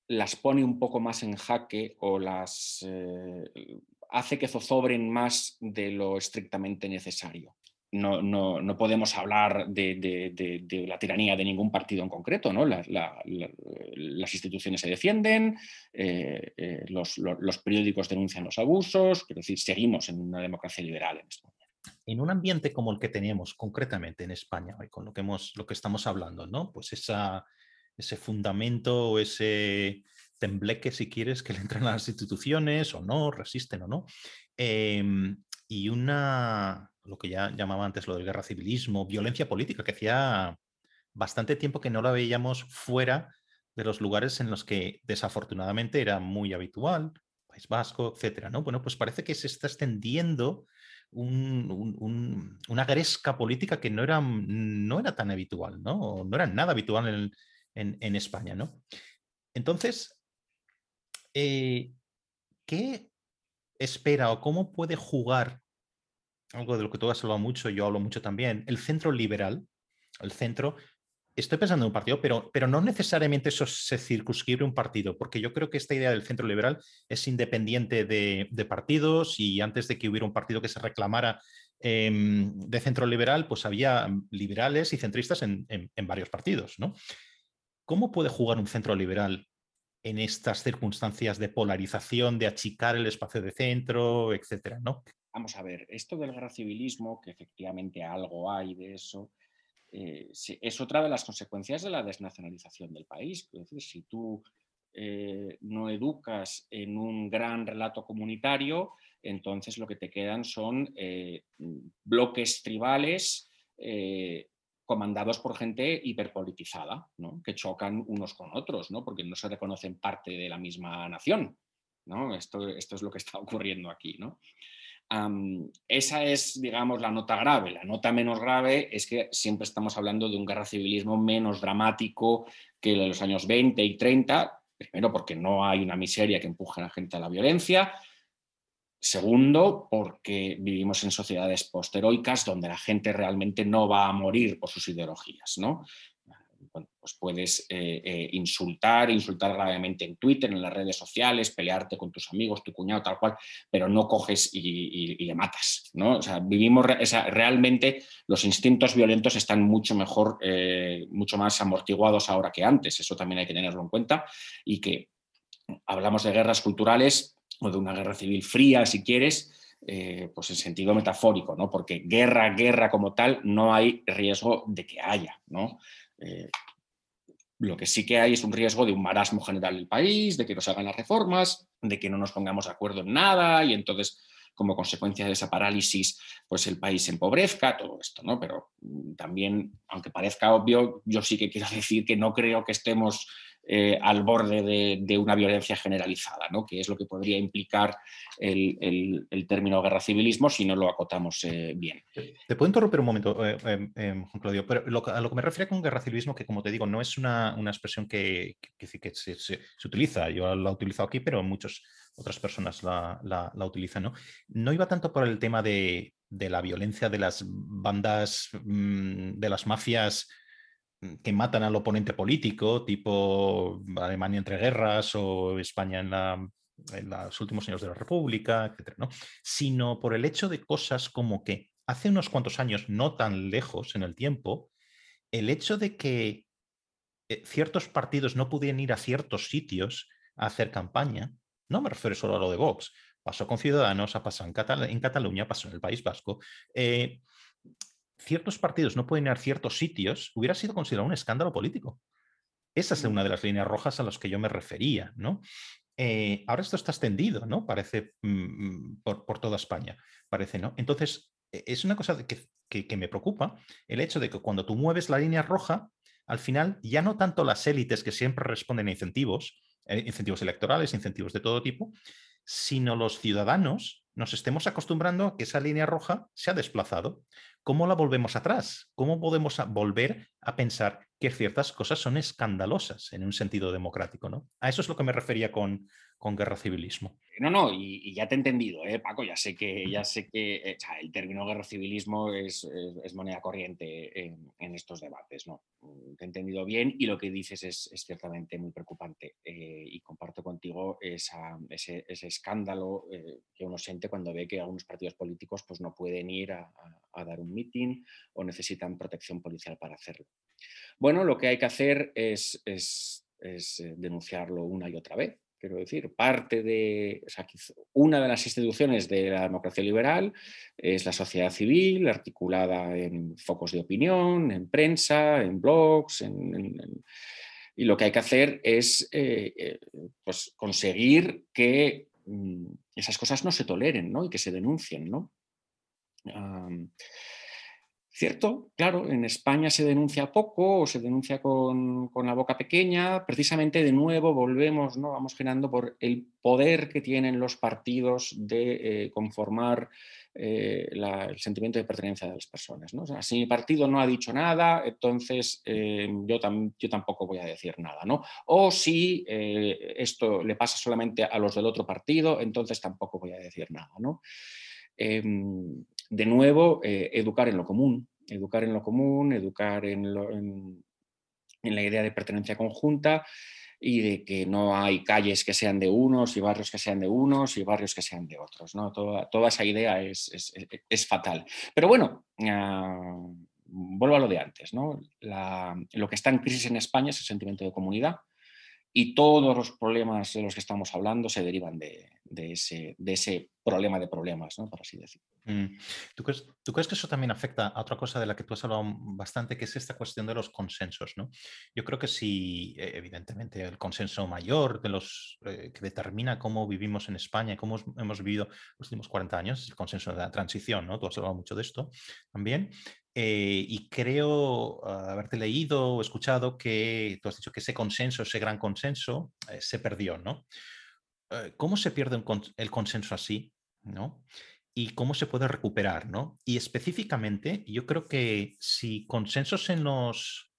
las pone un poco más en jaque o las eh, hace que zozobren más de lo estrictamente necesario. no, no, podemos hablar de, la tiranía de ningún partido en concreto. ¿no? las instituciones se defienden, eh, los, periódicos denuncian los abusos, quiero decir, seguimos en una democracia liberal en España. En un ambiente como el que tenemos concretamente en España, hoy, con lo que, hemos, lo que estamos hablando, ¿no? pues esa, ese fundamento o ese tembleque, si quieres, que le entran a las instituciones o no, resisten o no. Em, y una, lo que ya llamaba antes lo del guerra civilismo, violencia política, que hacía bastante tiempo que no la veíamos fuera de los lugares en los que desafortunadamente era muy habitual, País Vasco, etcétera, ¿no? Bueno, pues parece que se está extendiendo una gresca política que no era, no era tan habitual, ¿no? no era nada habitual en, España, ¿no? Entonces, eh, ¿qué espera o cómo puede jugar algo de lo que tú has hablado mucho, yo hablo mucho también, el centro liberal, el centro, estoy pensando en un partido, pero, pero no necesariamente eso se circunscribe un partido, porque yo creo que esta idea del centro liberal es independiente de, partidos y antes de que hubiera un partido que se reclamara em, de centro liberal, pues había liberales y centristas en, varios partidos, ¿no? ¿Cómo puede jugar un centro liberal en estas circunstancias de polarización, de achicar el espacio de centro, etcétera, ¿no? Vamos a ver, esto del guerra civilismo, que efectivamente algo hay de eso, eh, es otra de las consecuencias de la desnacionalización del país. Si tú eh, no educas en un gran relato comunitario, entonces lo que te quedan son eh, bloques tribales comandados por gente hiperpolitizada, que chocan unos con otros, ¿no? porque no se reconocen parte de la misma nación. ¿no? Esto, esto es lo que está ocurriendo aquí. ¿no? Esa es, digamos, la nota grave. La nota menos grave es que siempre estamos hablando de un guerra civilismo menos dramático que los años 20 y 30, primero porque no hay una miseria que empuje a la gente a la violencia, segundo porque vivimos en sociedades posteroicas donde la gente realmente no va a morir por sus ideologías. ¿no? Pues puedes eh, eh, insultar, insultar gravemente en Twitter, en las redes sociales, pelearte con tus amigos, tu cuñado, tal cual, pero no coges y, le matas. ¿no? O sea, vivimos, realmente los instintos violentos están mucho mejor, eh, mucho más amortiguados ahora que antes, eso también hay que tenerlo en cuenta, y que hablamos de guerras culturales o de una guerra civil fría, si quieres, pues en sentido metafórico, ¿no? porque guerra, guerra como tal, no hay riesgo de que haya. ¿no? Eh, lo que sí que hay es un riesgo de un marasmo general del país, de que no se hagan las reformas, de que no nos pongamos de acuerdo en nada y entonces como consecuencia de esa parálisis, pues el país empobrezca, todo esto, ¿no? Pero mm, también, aunque parezca obvio, yo sí que quiero decir que no creo que estemos eh, al borde de, una violencia generalizada, ¿no? que es lo que podría implicar el, término guerra civilismo si no lo acotamos eh, bien. Te puedo interrumpir un momento, eh, em, Claudio, pero a lo que me refiero con guerra civilismo, que como te digo, no es una, expresión que, se, utiliza, yo la he utilizado aquí, pero muchas otras personas la, utilizan. ¿no? no iba tanto por el tema de, la violencia de las bandas, mm, de las mafias que matan al oponente político, tipo Alemania entre guerras o España en, los últimos años de la República, etc., ¿no? sino por el hecho de cosas como que hace unos cuantos años, no tan lejos en el tiempo, el hecho de que eh, ciertos partidos no pudieran ir a ciertos sitios a hacer campaña, no me refiero solo a lo de Vox, pasó con Ciudadanos, ha pasado en, Cataluña, pasó en el País Vasco. Eh, ciertos partidos no pueden ir a ciertos sitios, hubiera sido considerado un escándalo político. Esa es una de las líneas rojas a las que yo me refería, ¿no? Eh, ahora esto está extendido, ¿no? Parece mm, mm, por, toda España, parece, ¿no? Entonces, e, es una cosa que, que, me preocupa el hecho de que cuando tú mueves la línea roja, al final ya no tanto las élites que siempre responden a incentivos, eh, incentivos electorales, incentivos de todo tipo, sino los ciudadanos nos estemos acostumbrando a que esa línea roja se ha desplazado. ¿Cómo la volvemos atrás? ¿Cómo podemos volver a pensar que ciertas cosas son escandalosas en un sentido democrático? ¿no? A eso es lo que me refería con, con guerra civilismo. No, no, y, ya te he entendido, ¿eh, Paco, ya sé que, ya sé que eh, el término guerra civilismo es, moneda corriente en, estos debates. ¿no? he entendido bien y lo que dices es, ciertamente muy preocupante eh, y comparto contigo ese, escándalo eh, que uno siente cuando ve que algunos partidos políticos pues, no pueden ir a, dar un mitin o necesitan protección policial para hacerlo. Bueno, lo que hay que hacer es denunciarlo una y otra vez quiero decir, parte de, una de las instituciones de la democracia liberal es la sociedad civil, articulada en focos de opinión, en prensa, en blogs, y lo que hay que hacer es eh, eh, pues conseguir que mm, esas cosas no se toleren ¿no? y que se denuncien. ¿no? ¿Cierto? Claro, en España se denuncia poco o se denuncia con, la boca pequeña. Precisamente de nuevo volvemos, ¿no? Vamos generando por el poder que tienen los partidos de eh, conformar eh, el sentimiento de pertenencia de las personas. ¿no? si mi partido no ha dicho nada, entonces eh, yo, yo, tampoco voy a decir nada. ¿no? O si esto le pasa solamente a los del otro partido, entonces tampoco voy a decir nada. ¿no? De nuevo, eh, educar en lo común, educar en lo común, educar en, la idea de pertenencia conjunta y de que no hay calles que sean de unos y barrios que sean de unos y barrios que sean de otros. ¿no? Toda, esa idea es, fatal. Pero bueno, ah, vuelvo a lo de antes. ¿no? lo que está en crisis en España es el sentimiento de comunidad y todos los problemas de los que estamos hablando se derivan de, ese, de ese, problema de problemas, ¿no? por así decirlo. Mm. ¿Tú, crees, ¿Tú, crees, que eso también afecta a otra cosa de la que tú has hablado bastante, que es esta cuestión de los consensos? ¿no? Yo creo que sí, e, evidentemente, el consenso mayor de los, eh, que determina cómo vivimos en España, cómo hemos vivido los últimos 40 años, el consenso de la transición, ¿no? tú has hablado mucho de esto también. Eh, y creo ah, haberte leído o escuchado que tú has dicho que ese consenso, ese gran consenso, eh, se perdió, ¿no? Eh, ¿Cómo se pierde el consenso así, ¿no? Y cómo se puede recuperar, ¿no? Y específicamente, yo creo que si consensos en los,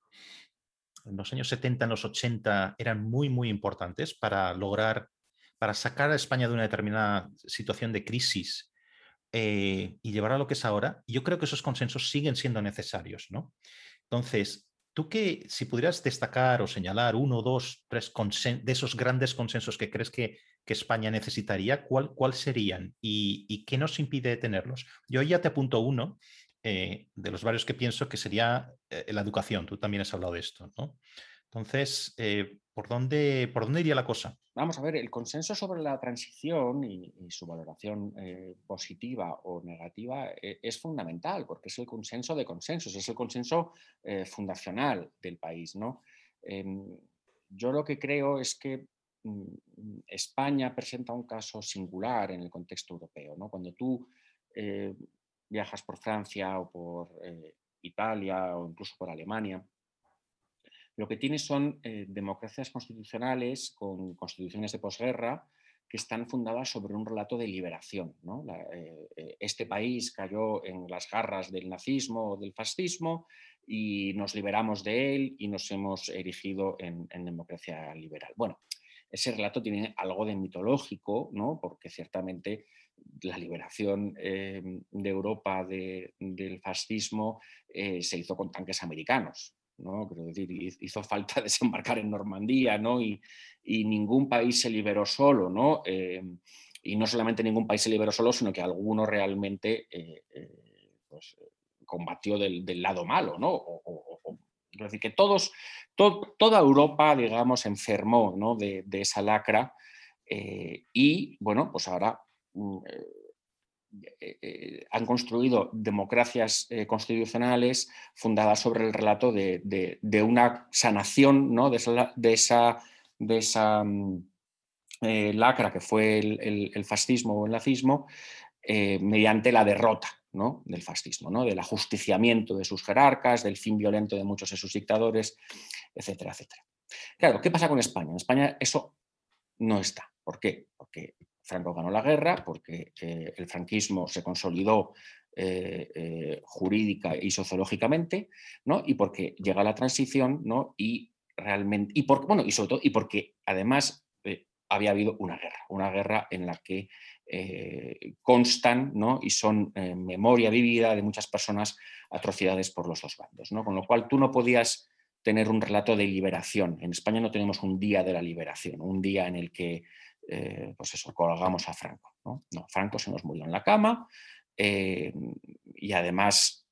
en los años 70, en los 80 eran muy, muy importantes para lograr, para sacar a España de una determinada situación de crisis eh, y llevar a lo que es ahora, yo creo que esos consensos siguen siendo necesarios, ¿no? Entonces, tú que si pudieras destacar o señalar uno, dos, tres de esos grandes consensos que crees que, España necesitaría, ¿cuál, serían y, qué nos impide tenerlos? Yo ya te apunto uno eh, de los varios que pienso que sería eh, la educación. Tú también has hablado de esto, ¿no? Entonces, ¿por, dónde, ¿por dónde iría la cosa? Vamos a ver, el consenso sobre la transición y, su valoración eh, positiva o negativa eh, es fundamental porque es el consenso de consensos, es el consenso eh, fundacional del país. ¿no? Em, yo lo que creo es que España presenta un caso singular en el contexto europeo. ¿no? Cuando tú viajas por Francia o por Italia o incluso por Alemania, lo que tiene son eh, democracias constitucionales con constituciones de posguerra que están fundadas sobre un relato de liberación. Eh, eh, este país cayó en las garras del nazismo o del fascismo y nos liberamos de él y nos hemos erigido en, democracia liberal. Bueno, ese relato tiene algo de mitológico, ¿no? porque ciertamente la liberación de Europa del fascismo se hizo con tanques americanos. ¿no? decir, hizo falta desembarcar en Normandía, ¿no? Y, ningún país se liberó solo, ¿no? Eh, y no solamente ningún país se liberó solo, sino que alguno realmente eh, eh, pues, combatió del, lado malo, ¿no? Decir, que todos, toda Europa, digamos, enfermó de, esa lacra y, bueno, pues ahora mm, eh, eh, han construido democracias eh, constitucionales fundadas sobre el relato de, una sanación de esa, de mm, lacra que fue el, fascismo o el nazismo mediante la derrota ¿no? del fascismo, ¿no? del ajusticiamiento de sus jerarcas, del fin violento de muchos de sus dictadores, etcétera, etcétera. Claro, ¿qué pasa con España? En España eso no está. ¿Por qué? Porque Franco ganó la guerra porque eh, el franquismo se consolidó eh, eh, jurídica y sociológicamente, ¿no? y porque llega la transición, ¿no? y realmente, y por, bueno, y sobre todo, y porque además había habido una guerra, una guerra en la que constan ¿no? y son memoria vivida de muchas personas atrocidades por los dos bandos. ¿no? Con lo cual tú no podías tener un relato de liberación. En España no tenemos un día de la liberación, un día en el que eh, pues eso, colgamos a Franco. ¿no? Franco se nos murió en la cama eh, y además,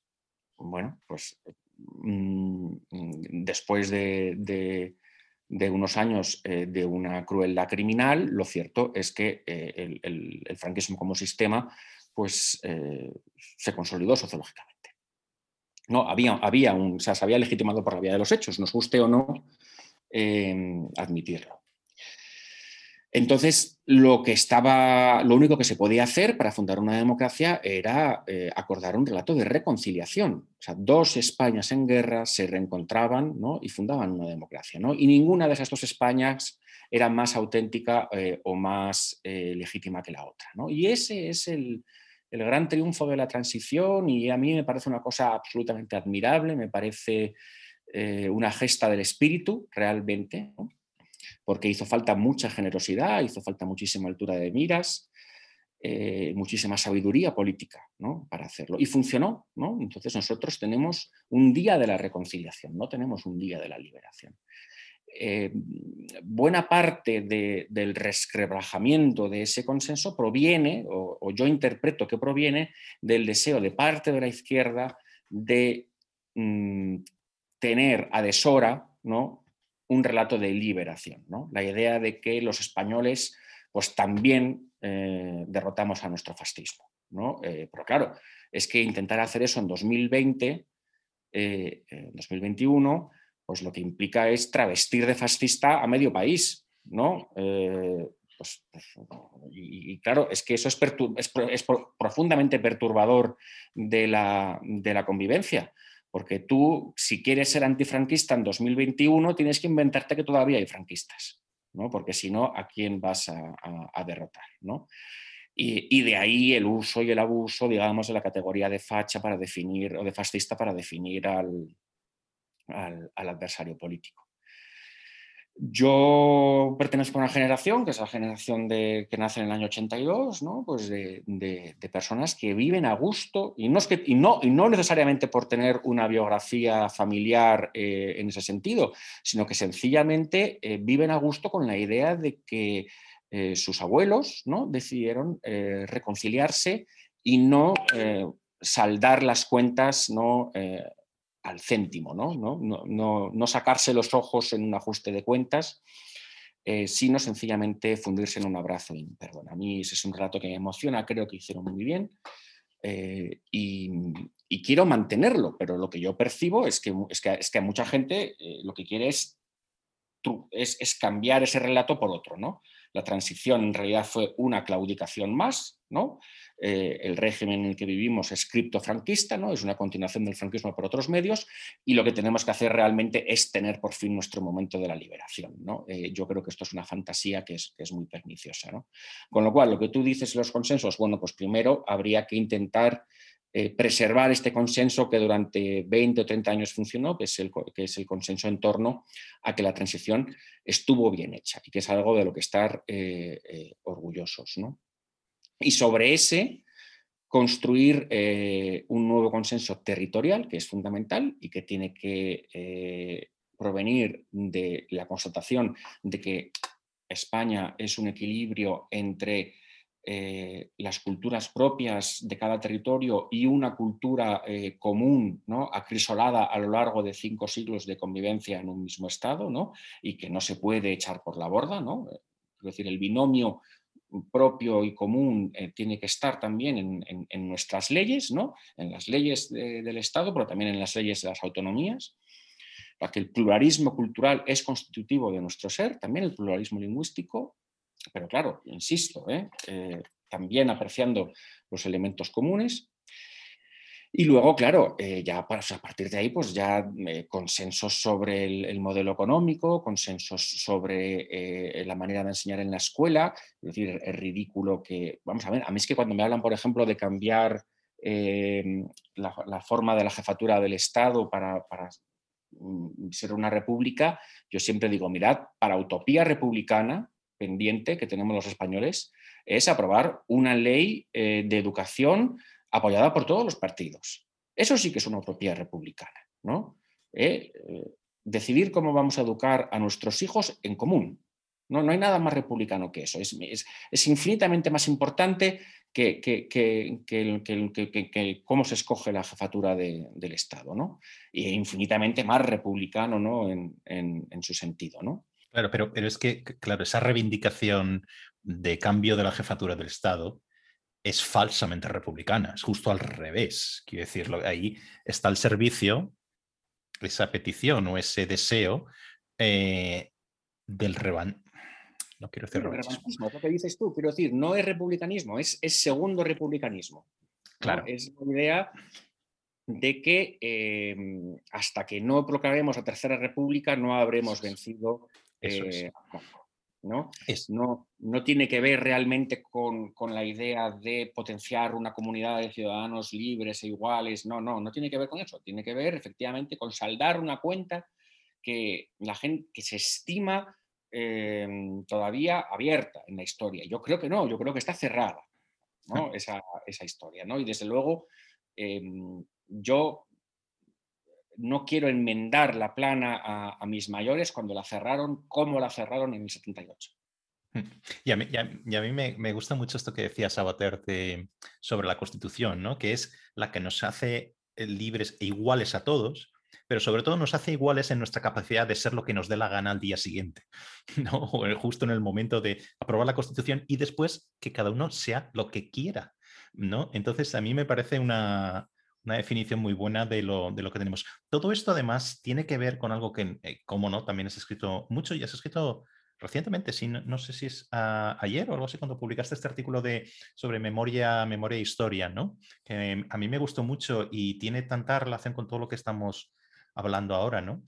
bueno, pues mm, después de, unos años eh, de una crueldad criminal, lo cierto es que el, franquismo como sistema pues, se consolidó sociológicamente. No, había, había un, se había legitimado por la vía de los hechos, nos guste o no admitirlo. Entonces, lo que estaba, lo único que se podía hacer para fundar una democracia era eh, acordar un relato de reconciliación. O sea, dos Españas en guerra se reencontraban y fundaban una democracia. Y ninguna de esas dos Españas era más auténtica eh, o más eh, legítima que la otra. Y ese es el, gran triunfo de la transición y a mí me parece una cosa absolutamente admirable, me parece una gesta del espíritu realmente, porque hizo falta mucha generosidad, hizo falta muchísima altura de miras, eh, muchísima sabiduría política para hacerlo. Y funcionó. Entonces nosotros tenemos un día de la reconciliación, no tenemos un día de la liberación. Eh, buena parte del resquebrajamiento de ese consenso proviene, o, yo interpreto que proviene, del deseo de parte de la izquierda de mm, tener a deshora ¿no? Un relato de liberación. ¿no? La idea de que los españoles pues, también eh, derrotamos a nuestro fascismo. ¿no? Eh, pero claro, es que intentar hacer eso en 2020, 2021, pues lo que implica es travestir de fascista a medio país, ¿no? Eh, pues, pues, y, claro, es que eso es, es, profundamente perturbador de la, convivencia, porque tú, si quieres ser antifranquista en 2021, tienes que inventarte que todavía hay franquistas, ¿no? porque si no, ¿a quién vas a, derrotar? ¿no? Y, de ahí el uso y el abuso, digamos, de la categoría de facha para definir, o de fascista para definir al, adversario político. Yo pertenezco a una generación, que es la generación de, que nace en el año 82, ¿no? pues de, personas que viven a gusto, y no, es que, y no, y no necesariamente por tener una biografía familiar eh, en ese sentido, sino que sencillamente eh, viven a gusto con la idea de que eh, sus abuelos ¿no? decidieron reconciliarse y no saldar las cuentas ¿no? Al céntimo, ¿no? No, no, sacarse los ojos en un ajuste de cuentas, eh, sino sencillamente fundirse en un abrazo y perdón. A mí ese es un relato que me emociona, creo que hicieron muy bien eh, y, quiero mantenerlo, pero lo que yo percibo es que, es que, es que a mucha gente eh, lo que quiere es, es, es, cambiar ese relato por otro, ¿no? La transición en realidad fue una claudicación más, ¿no? Eh, el régimen en el que vivimos es criptofranquista, ¿no? es una continuación del franquismo por otros medios y lo que tenemos que hacer realmente es tener por fin nuestro momento de la liberación. ¿no? Eh, yo creo que esto es una fantasía que es, muy perniciosa. Con lo cual, lo que tú dices en los consensos, bueno, pues primero habría que intentar eh, preservar este consenso que durante 20 o 30 años funcionó, que es, el, que es el consenso en torno a que la transición estuvo bien hecha y que es algo de lo que estar orgullosos. ¿no? y sobre ese construir eh, un nuevo consenso territorial que es fundamental y que tiene que eh, provenir de la constatación de que España es un equilibrio entre eh, las culturas propias de cada territorio y una cultura común, ¿no? acrisolada a lo largo de cinco siglos de convivencia en un mismo estado, ¿no? y que no se puede echar por la borda. ¿no? Es decir, el binomio propio y común eh, tiene que estar también en, nuestras leyes, ¿no? en las leyes del Estado, pero también en las leyes de las autonomías, para que el pluralismo cultural es constitutivo de nuestro ser, también el pluralismo lingüístico, pero claro, insisto, ¿eh? Eh, también apreciando los elementos comunes y luego, claro, eh, ya a partir de ahí, pues ya consensos sobre el, modelo económico, consensos sobre la manera de enseñar en la escuela. Es decir, es ridículo que, vamos a ver, a mí es que cuando me hablan, por ejemplo, de cambiar la, forma de la jefatura del Estado para, para ser una república, yo siempre digo, mirad, para utopía republicana pendiente que tenemos los españoles es aprobar una ley de educación apoyada por todos los partidos. Eso sí que es una utopía republicana. ¿no? Eh, eh, decidir cómo vamos a educar a nuestros hijos en común. No, no hay nada más republicano que eso. Es, es, infinitamente más importante que, que, cómo se escoge la jefatura del Estado, ¿no? Y infinitamente más republicano ¿no? en, en, su sentido, ¿no? Claro, pero, pero es que, claro, esa reivindicación de cambio de la jefatura del Estado es falsamente republicana, es justo al revés. Quiero decirlo, ahí está el servicio, esa petición o ese deseo eh, del reban. No quiero decir revanchismo. Es lo que dices tú, quiero decir, no es republicanismo, es, es segundo republicanismo. Claro. Es la idea de que em, hasta que no proclamemos la Tercera República no habremos vencido eh, ¿no? No, no tiene que ver realmente con, la idea de potenciar una comunidad de ciudadanos libres e iguales, no, no, no tiene que ver con eso, tiene que ver efectivamente con saldar una cuenta que la gente que se estima em, todavía abierta en la historia. Yo creo que no, yo creo que está cerrada ¿no? esa, historia. ¿no? Y desde luego em, yo no quiero enmendar la plana a, mis mayores cuando la cerraron, como la cerraron en el 78. Mm. Y a mí, y a, mí me, gusta mucho esto que decía Sabater sobre la Constitución, ¿no? que es la que nos hace eh, libres e iguales a todos, pero sobre todo nos hace iguales en nuestra capacidad de ser lo que nos dé la gana al día siguiente, ¿no? justo en el momento de aprobar la Constitución y después que cada uno sea lo que quiera. ¿no? Entonces, a mí me parece una, una definición muy buena de lo, que tenemos. Todo esto además tiene que ver con algo que, eh, como no, también has escrito mucho y has escrito recientemente, sí, no, sé si es ayer o algo así, cuando publicaste este artículo de, sobre memoria, memoria e historia, ¿no? Que a mí me gustó mucho y tiene tanta relación con todo lo que estamos hablando ahora, ¿no?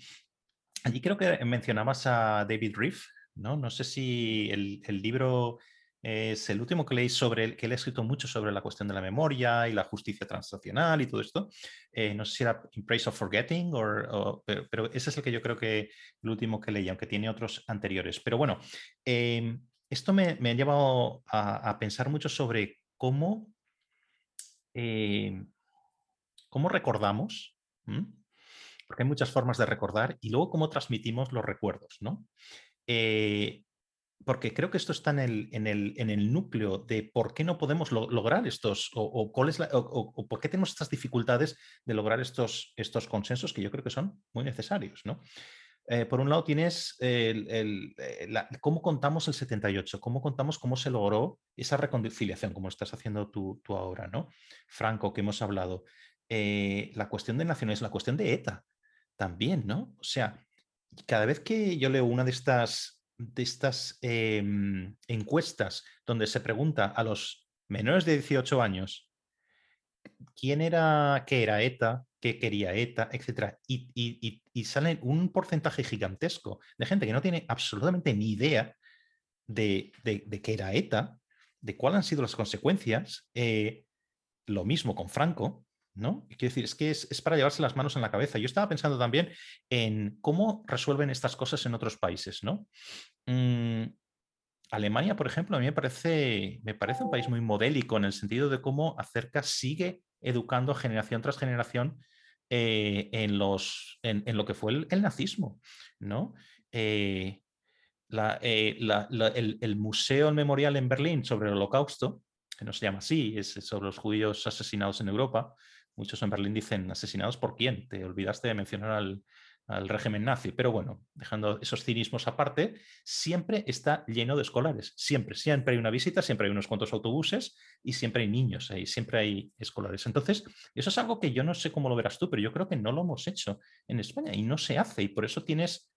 Allí creo que mencionabas a David Riff, ¿no? No sé si el libro es el último que leí sobre el que él ha escrito mucho sobre la cuestión de la memoria y la justicia transnacional y todo esto. Eh, no sé si era In Praise of Forgetting, pero, ese es el que yo creo que el último que leí, aunque tiene otros anteriores. Pero bueno, em, esto me, ha llevado a, pensar mucho sobre cómo, em, cómo recordamos, porque hay muchas formas de recordar, y luego cómo transmitimos los recuerdos, ¿no? Eh, porque creo que esto está en el, en el, en el núcleo de por qué no podemos lograr estos, o, cuál es o, por qué tenemos estas dificultades de lograr estos, estos consensos que yo creo que son muy necesarios. ¿no? Eh, por un lado tienes el, eh, cómo contamos el 78, cómo contamos cómo se logró esa reconciliación, como estás haciendo tú, tú ahora, ¿no? Franco, que hemos hablado. Eh, la cuestión de naciones, la cuestión de ETA también, ¿no? O sea, cada vez que yo leo una de estas de estas em, encuestas donde se pregunta a los menores de 18 años quién era, qué era ETA, qué quería ETA, etc. Y, y, sale un porcentaje gigantesco de gente que no tiene absolutamente ni idea de, qué era ETA, de cuáles han sido las consecuencias. Eh, lo mismo con Franco, ¿no? Quiero decir, es que es, para llevarse las manos en la cabeza. Yo estaba pensando también en cómo resuelven estas cosas en otros países, ¿no? Mm, Alemania, por ejemplo, a mí me parece, me parece un país muy modélico en el sentido de cómo acerca sigue educando generación tras generación eh, en, los, en, lo que fue el, nazismo, ¿no? Eh, eh, el, el, museo, el memorial en Berlín sobre el holocausto, que no se llama así, es sobre los judíos asesinados en Europa, Muchos en Berlín dicen asesinados por quién. Te olvidaste de mencionar al, régimen nazi. Pero bueno, dejando esos cinismos aparte, siempre está lleno de escolares. Siempre, siempre hay una visita, siempre hay unos cuantos autobuses y siempre hay niños ahí, siempre hay escolares. Entonces, eso es algo que yo no sé cómo lo verás tú, pero yo creo que no lo hemos hecho en España y no se hace. Y por eso tienes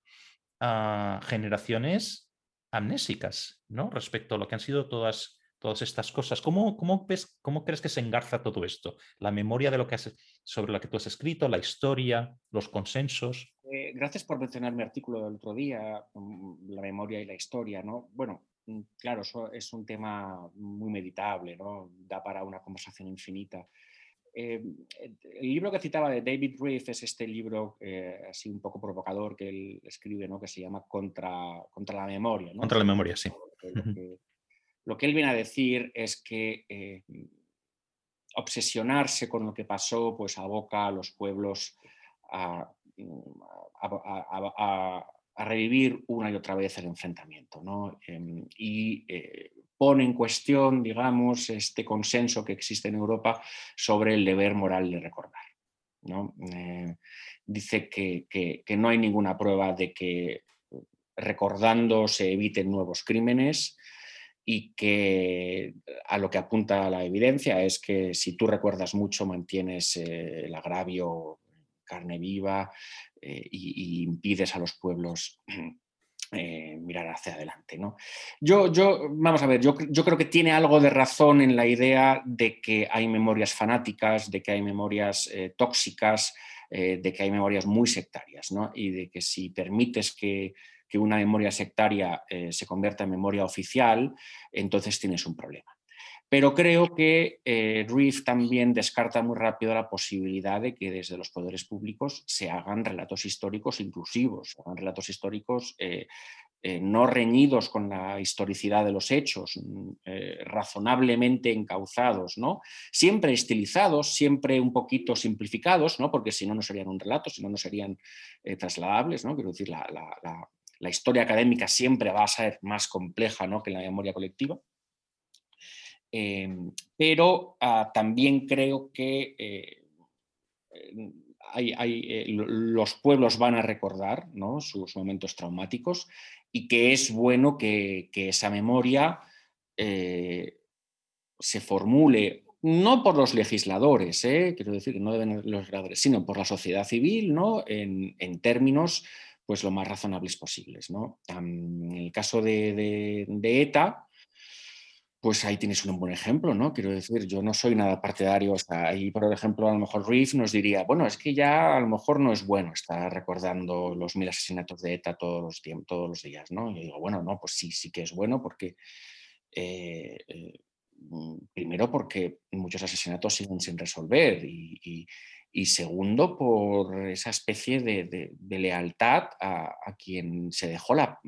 a generaciones amnésicas, ¿no? Respecto a lo que han sido todas todas estas cosas. ¿Cómo, cómo, ves, ¿Cómo crees que se engarza todo esto? La memoria de lo que has, sobre lo que tú has escrito, la historia, los consensos. Eh, gracias por mencionar mi artículo del otro día, mm, la memoria y la historia. ¿no? Bueno, mm, claro, eso es un tema muy meditable, ¿no? da para una conversación infinita. Eh, el libro que citaba de David Riff es este libro eh, así un poco provocador que él escribe, ¿no? que se llama Contra, contra la memoria. ¿no? Contra la memoria, sí. Lo que él viene a decir es que eh, obsesionarse con lo que pasó pues aboca a los pueblos a a, revivir una y otra vez el enfrentamiento em, y eh, pone en cuestión, digamos, este consenso que existe en Europa sobre el deber moral de recordar. Eh, dice que, no hay ninguna prueba de que recordando se eviten nuevos crímenes y que a lo que apunta la evidencia es que si tú recuerdas mucho mantienes eh, el agravio carne viva eh, y, impides a los pueblos eh, mirar hacia adelante. ¿no? Yo, yo, vamos a ver, yo, yo, creo que tiene algo de razón en la idea de que hay memorias fanáticas, de que hay memorias eh, tóxicas, de que hay memorias muy sectarias, ¿no? y de que si permites que, que una memoria sectaria se convierta en memoria oficial, entonces tienes un problema. Pero creo que eh, también descarta muy rápido la posibilidad de que desde los poderes públicos se hagan relatos históricos inclusivos, hagan relatos históricos eh, eh, no reñidos con la historicidad de los hechos, mm, razonablemente encauzados, ¿no? siempre estilizados, siempre un poquito simplificados, ¿no? porque si no, no serían un relato, si no, no serían trasladables. ¿no? Quiero decir, la, historia académica siempre va a ser más compleja ¿no? que la memoria colectiva. Em, pero ah, también creo que eh, eh, los pueblos van a recordar sus momentos traumáticos y que es bueno que, esa memoria eh, se formule no por los legisladores, quiero decir, no deben los legisladores, sino por la sociedad civil, ¿no? en, términos pues lo más razonables posibles. ¿no? En el caso de ETA, pues ahí tienes un buen ejemplo, ¿no? Quiero decir, yo no soy nada partidario, o ahí por ejemplo a lo mejor Reef nos diría, bueno, es que ya a lo mejor no es bueno estar recordando los mil asesinatos de ETA todos los, días, ¿no? Yo digo, bueno, no, pues sí, sí que es bueno porque, eh, eh, primero porque muchos asesinatos siguen sin resolver y, segundo por esa especie de, lealtad a, quien se dejó la,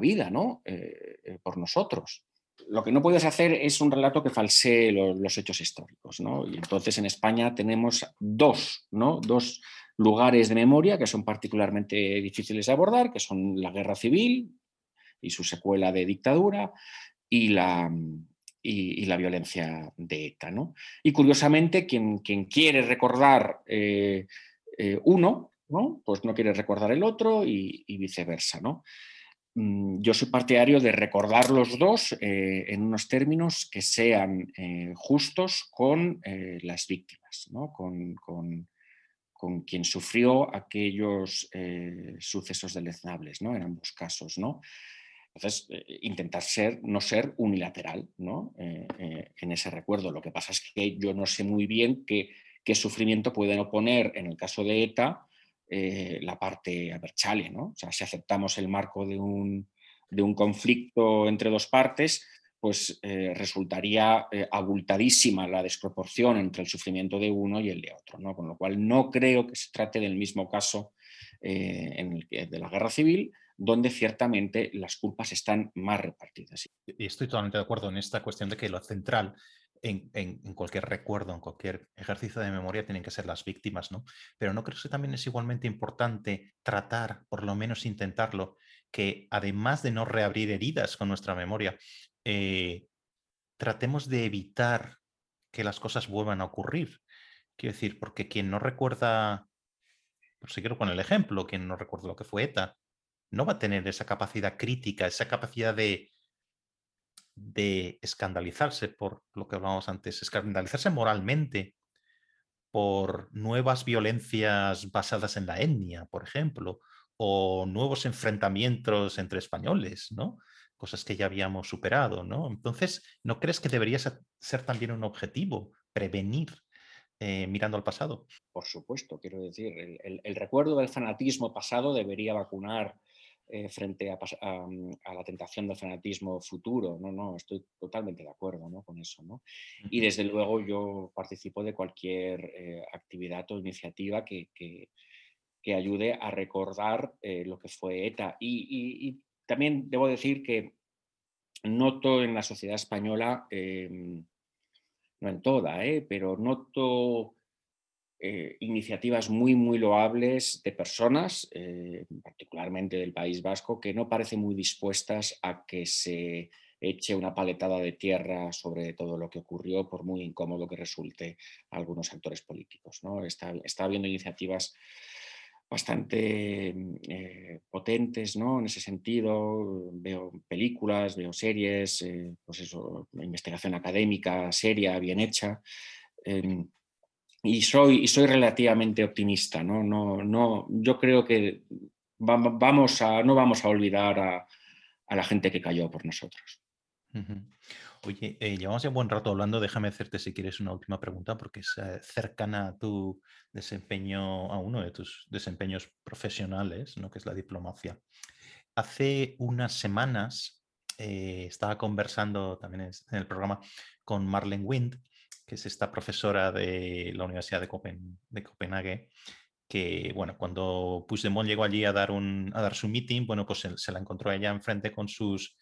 vida, ¿no? Eh, por nosotros lo que no puedes hacer es un relato que falsee los, hechos históricos. Y entonces en España tenemos dos, ¿no? dos lugares de memoria que son particularmente difíciles de abordar, que son la guerra civil y su secuela de dictadura y la, y, la violencia de ETA. ¿no? Y curiosamente, quien, quiere recordar eh, eh, uno, ¿no? pues no quiere recordar el otro y, viceversa. ¿no? Mm, yo soy partidario de recordar los dos eh, en unos términos que sean justos con las víctimas, con, quien sufrió aquellos sucesos deleznables ¿no? en ambos casos. ¿no? Entonces, intentar ser, no ser unilateral en ese recuerdo. Lo que pasa es que yo no sé muy bien qué, sufrimiento pueden oponer en el caso de ETA eh, la parte aberchale, ¿no? O sea, si aceptamos el marco de un, conflicto entre dos partes, pues eh, resultaría eh, abultadísima la desproporción entre el sufrimiento de uno y el de otro, ¿no? Con lo cual no creo que se trate del mismo caso en el, de la guerra civil, donde ciertamente las culpas están más repartidas. Y estoy totalmente de acuerdo en esta cuestión de que lo central en, cualquier recuerdo, en cualquier ejercicio de memoria tienen que ser las víctimas, ¿no? Pero no creo que también es igualmente importante tratar, por lo menos intentarlo, que además de no reabrir heridas con nuestra memoria, eh, tratemos de evitar que las cosas vuelvan a ocurrir. Quiero decir, porque quien no recuerda, por si quiero poner el ejemplo, quien no recuerda lo que fue ETA, no va a tener esa capacidad crítica, esa capacidad de, de escandalizarse por lo que hablábamos antes, escandalizarse moralmente por nuevas violencias basadas en la etnia, por ejemplo, o nuevos enfrentamientos entre españoles, ¿no? Cosas que ya habíamos superado, ¿no? Entonces, ¿no crees que debería ser también un objetivo prevenir eh, mirando al pasado? Por supuesto, quiero decir, el recuerdo del fanatismo pasado debería vacunar eh, frente mm, a, la tentación del fanatismo futuro. No, no, estoy totalmente de acuerdo con eso. Y desde luego yo participo de cualquier eh, actividad o iniciativa que, ayude a recordar eh, lo que fue ETA. Y, también debo decir que noto en la sociedad española, em, no en toda, pero noto eh, iniciativas muy, muy loables de personas, eh, particularmente del País Vasco, que no parecen muy dispuestas a que se eche una paletada de tierra sobre todo lo que ocurrió, por muy incómodo que resulte a algunos actores políticos. ¿no? Está, está habiendo iniciativas bastante eh, potentes ¿no? en ese sentido. Veo películas, veo series, pues eso, investigación académica seria, bien hecha. Em, y soy, y soy relativamente optimista. ¿no? No, no, yo creo que vamos a, no vamos a olvidar a, la gente que cayó por nosotros. Oye, eh, llevamos ya un buen rato hablando. Déjame hacerte, si quieres, una última pregunta, porque es eh, cercana a tu desempeño, a uno de tus desempeños profesionales, ¿no? que es la diplomacia. Hace unas semanas eh, estaba conversando también en el programa con Marlene Wind, que es esta profesora de la Universidad de, Copenhague, que, bueno, cuando Puigdemont llegó allí a dar, un, a dar su meeting, bueno, pues se, la encontró ella enfrente con sus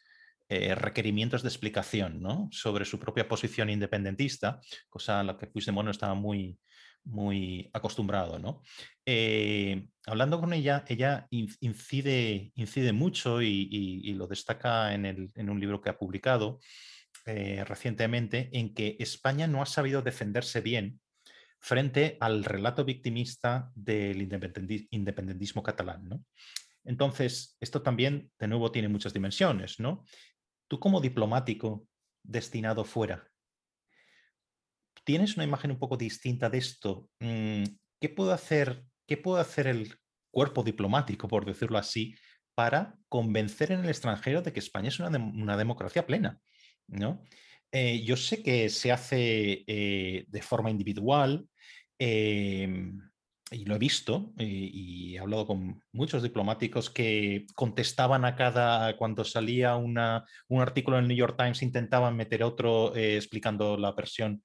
eh, requerimientos de explicación ¿no? sobre su propia posición independentista, cosa a la que Puigdemont no estaba muy, muy acostumbrado. ¿no? Eh, hablando con ella, ella incide, incide mucho y, lo destaca en, el, en, un libro que ha publicado eh, recientemente, en que España no ha sabido defenderse bien frente al relato victimista del independentismo catalán. Entonces, esto también, de nuevo, tiene muchas dimensiones, ¿no? Tú como diplomático destinado fuera, ¿tienes una imagen un poco distinta de esto? Mm, ¿Qué puede hacer, qué puede hacer el cuerpo diplomático, por decirlo así, para convencer en el extranjero de que España es una democracia plena? ¿No? Eh, yo sé que se hace eh, de forma individual em, y lo he visto eh, y he hablado con muchos diplomáticos que contestaban a cada, cuando salía una, un artículo en el New York Times, intentaban meter otro explicando la versión,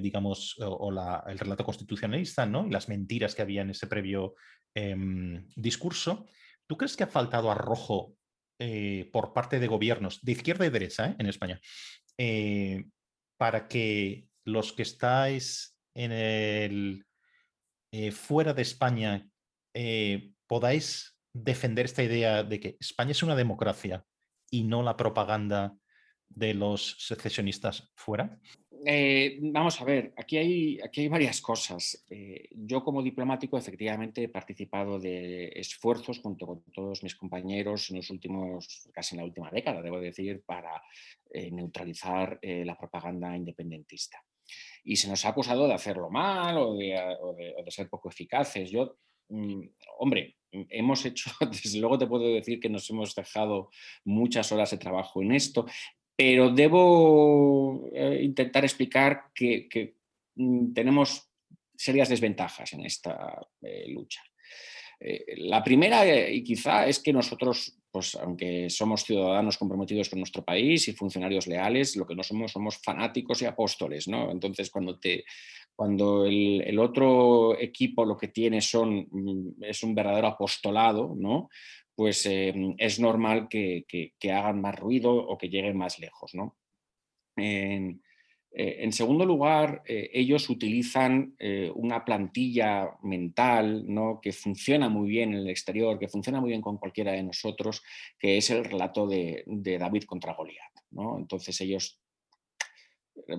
digamos, o, el relato constitucionalista ¿no? y las mentiras que había en ese previo em, discurso. ¿Tú crees que ha faltado arrojo eh, por parte de gobiernos de izquierda y derecha ¿eh? en España, eh, para que los que estáis fuera de España podáis defender esta idea de que España es una democracia y no la propaganda de los secesionistas fuera? Eh, vamos a ver, aquí hay, aquí hay varias cosas. Eh, yo como diplomático efectivamente he participado de esfuerzos junto con todos mis compañeros en los últimos, casi en la última década, debo decir, para eh, neutralizar la propaganda independentista. Y se nos ha acusado de hacerlo mal o de, ser poco eficaces. Yo, mm, hombre, hemos hecho, desde luego te puedo decir que nos hemos dejado muchas horas de trabajo en esto pero debo eh, intentar explicar que, mm, tenemos serias desventajas en esta eh, lucha. Eh, la primera, y quizá, es que nosotros, pues, aunque somos ciudadanos comprometidos con nuestro país y funcionarios leales, lo que no somos somos fanáticos y apóstoles. ¿no? Entonces, cuando, te, cuando el, otro equipo lo que tiene son, mm, es un verdadero apostolado, ¿no? Pues em, es normal que, hagan más ruido o que lleguen más lejos. En, eh, segundo lugar, eh, ellos utilizan eh, una plantilla mental ¿no? que funciona muy bien en el exterior, que funciona muy bien con cualquiera de nosotros, que es el relato de, David contra Goliat. Entonces ellos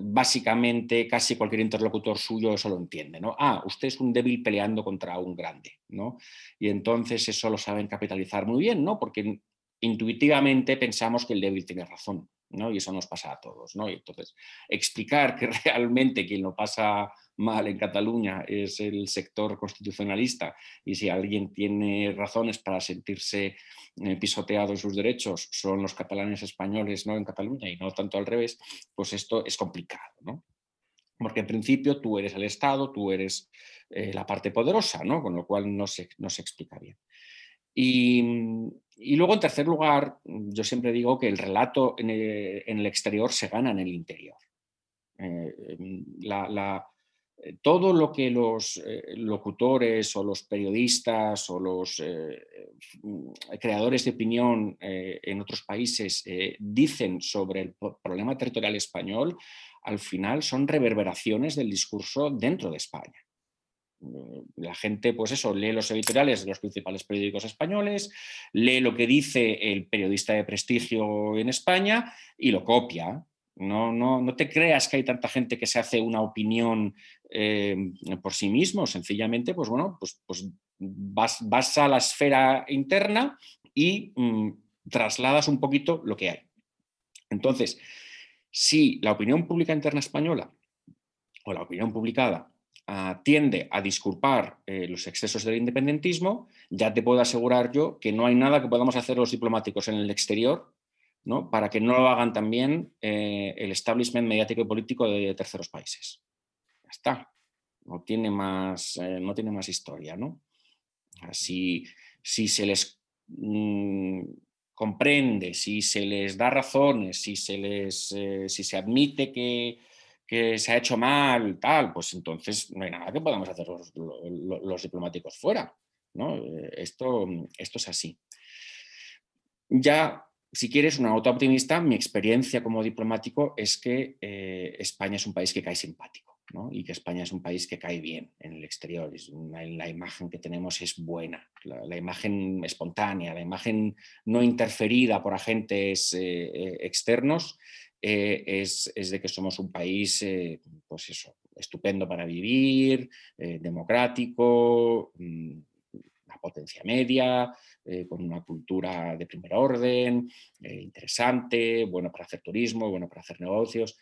básicamente casi cualquier interlocutor suyo eso lo entiende, ¿no? Ah, usted es un débil peleando contra un grande, ¿no? Y entonces eso lo saben capitalizar muy bien, ¿no? Porque intuitivamente pensamos que el débil tiene razón, ¿no? Y eso nos pasa a todos, ¿no? Y entonces explicar que realmente quien lo pasa mal en Cataluña es el sector constitucionalista y si alguien tiene razones para sentirse eh, pisoteado en sus derechos son los catalanes españoles ¿no? en Cataluña y no tanto al revés, pues esto es complicado. ¿no? Porque en principio tú eres el Estado, tú eres eh, la parte poderosa, ¿no? con lo cual no se, no se explica bien. Y, y, luego, en tercer lugar, yo siempre digo que el relato en el, exterior se gana en el interior. Eh, todo lo que los eh, locutores o los periodistas o los eh, creadores de opinión en otros países dicen sobre el problema territorial español, al final son reverberaciones del discurso dentro de España. La gente, pues eso, lee los editoriales de los principales periódicos españoles, lee lo que dice el periodista de prestigio en España y lo copia. No, no, no te creas que hay tanta gente que se hace una opinión eh, por sí mismo, sencillamente, pues bueno, pues, pues vas, a la esfera interna y mm, trasladas un poquito lo que hay. Entonces, si la opinión pública interna española o la opinión publicada tiende a disculpar eh, los excesos del independentismo, ya te puedo asegurar yo que no hay nada que podamos hacer los diplomáticos en el exterior ¿no? para que no lo hagan también eh, el establishment mediático y político de terceros países. Ya está. No tiene más, eh, no tiene más historia. ¿no? Si, si se les mm, comprende, si se les da razones, si se, les, si se admite que, que se ha hecho mal, tal, pues entonces no hay nada que podamos hacer los, diplomáticos fuera. ¿no? Eh, esto, esto es así. Ya, si quieres una nota optimista, mi experiencia como diplomático es que eh, España es un país que cae simpático ¿no? y que España es un país que cae bien en el exterior. la imagen que tenemos es buena, la, imagen espontánea, la imagen no interferida por agentes eh, externos eh, es, de que somos un país, eh, pues eso, estupendo para vivir, eh, democrático, mm, una potencia media, con una cultura de primer orden, interesante, bueno para hacer turismo, bueno para hacer negocios.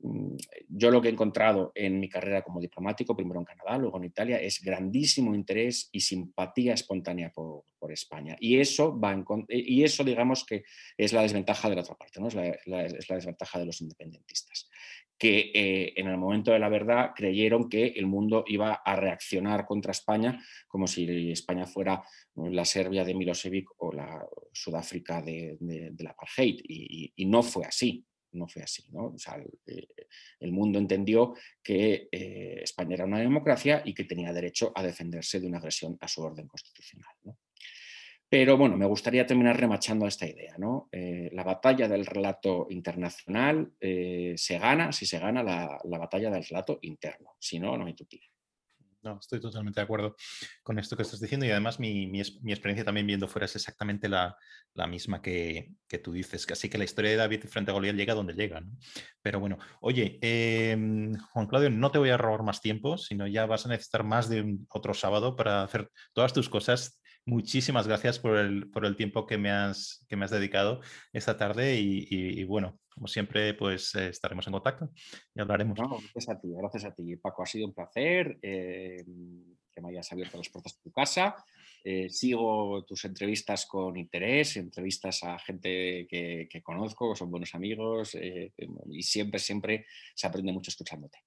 Mm, yo lo que he encontrado en mi carrera como diplomático, primero en Canadá, luego en Italia, es grandísimo interés y simpatía espontánea por, España. Y eso, va y eso, digamos, que es la desventaja de la otra parte, ¿no? es, la, desventaja de los independentistas, que eh, en el momento de la verdad creyeron que el mundo iba a reaccionar contra España como si España fuera la Serbia de Milosevic o la Sudáfrica de, la apartheid. y no fue así no fue así. ¿no? Eh, el, mundo entendió que eh, España era una democracia y que tenía derecho a defenderse de una agresión a su orden constitucional. Pero bueno, me gustaría terminar remachando esta idea. ¿no? Eh, la batalla del relato internacional se gana si se gana la, la, batalla del relato interno. Si no, no hay tutía. No, estoy totalmente de acuerdo con esto que estás diciendo y además mi, experiencia también viendo fuera es exactamente la, misma que, tú dices, que así que la historia de David frente a Goliat llega donde llega. Pero bueno, oye, em, Juan Claudio, no te voy a robar más tiempo, sino ya vas a necesitar más de otro sábado para hacer todas tus cosas. Muchísimas gracias por el, por el tiempo que me, has, que me has dedicado esta tarde y bueno, como siempre, pues eh, estaremos en contacto y hablaremos. gracias a ti, gracias a ti, Paco. Ha sido un placer eh, que me hayas abierto las puertas de tu casa. Eh, sigo tus entrevistas con interés, entrevistas a gente que, que conozco, que son buenos amigos y siempre, siempre se aprende mucho escuchándote.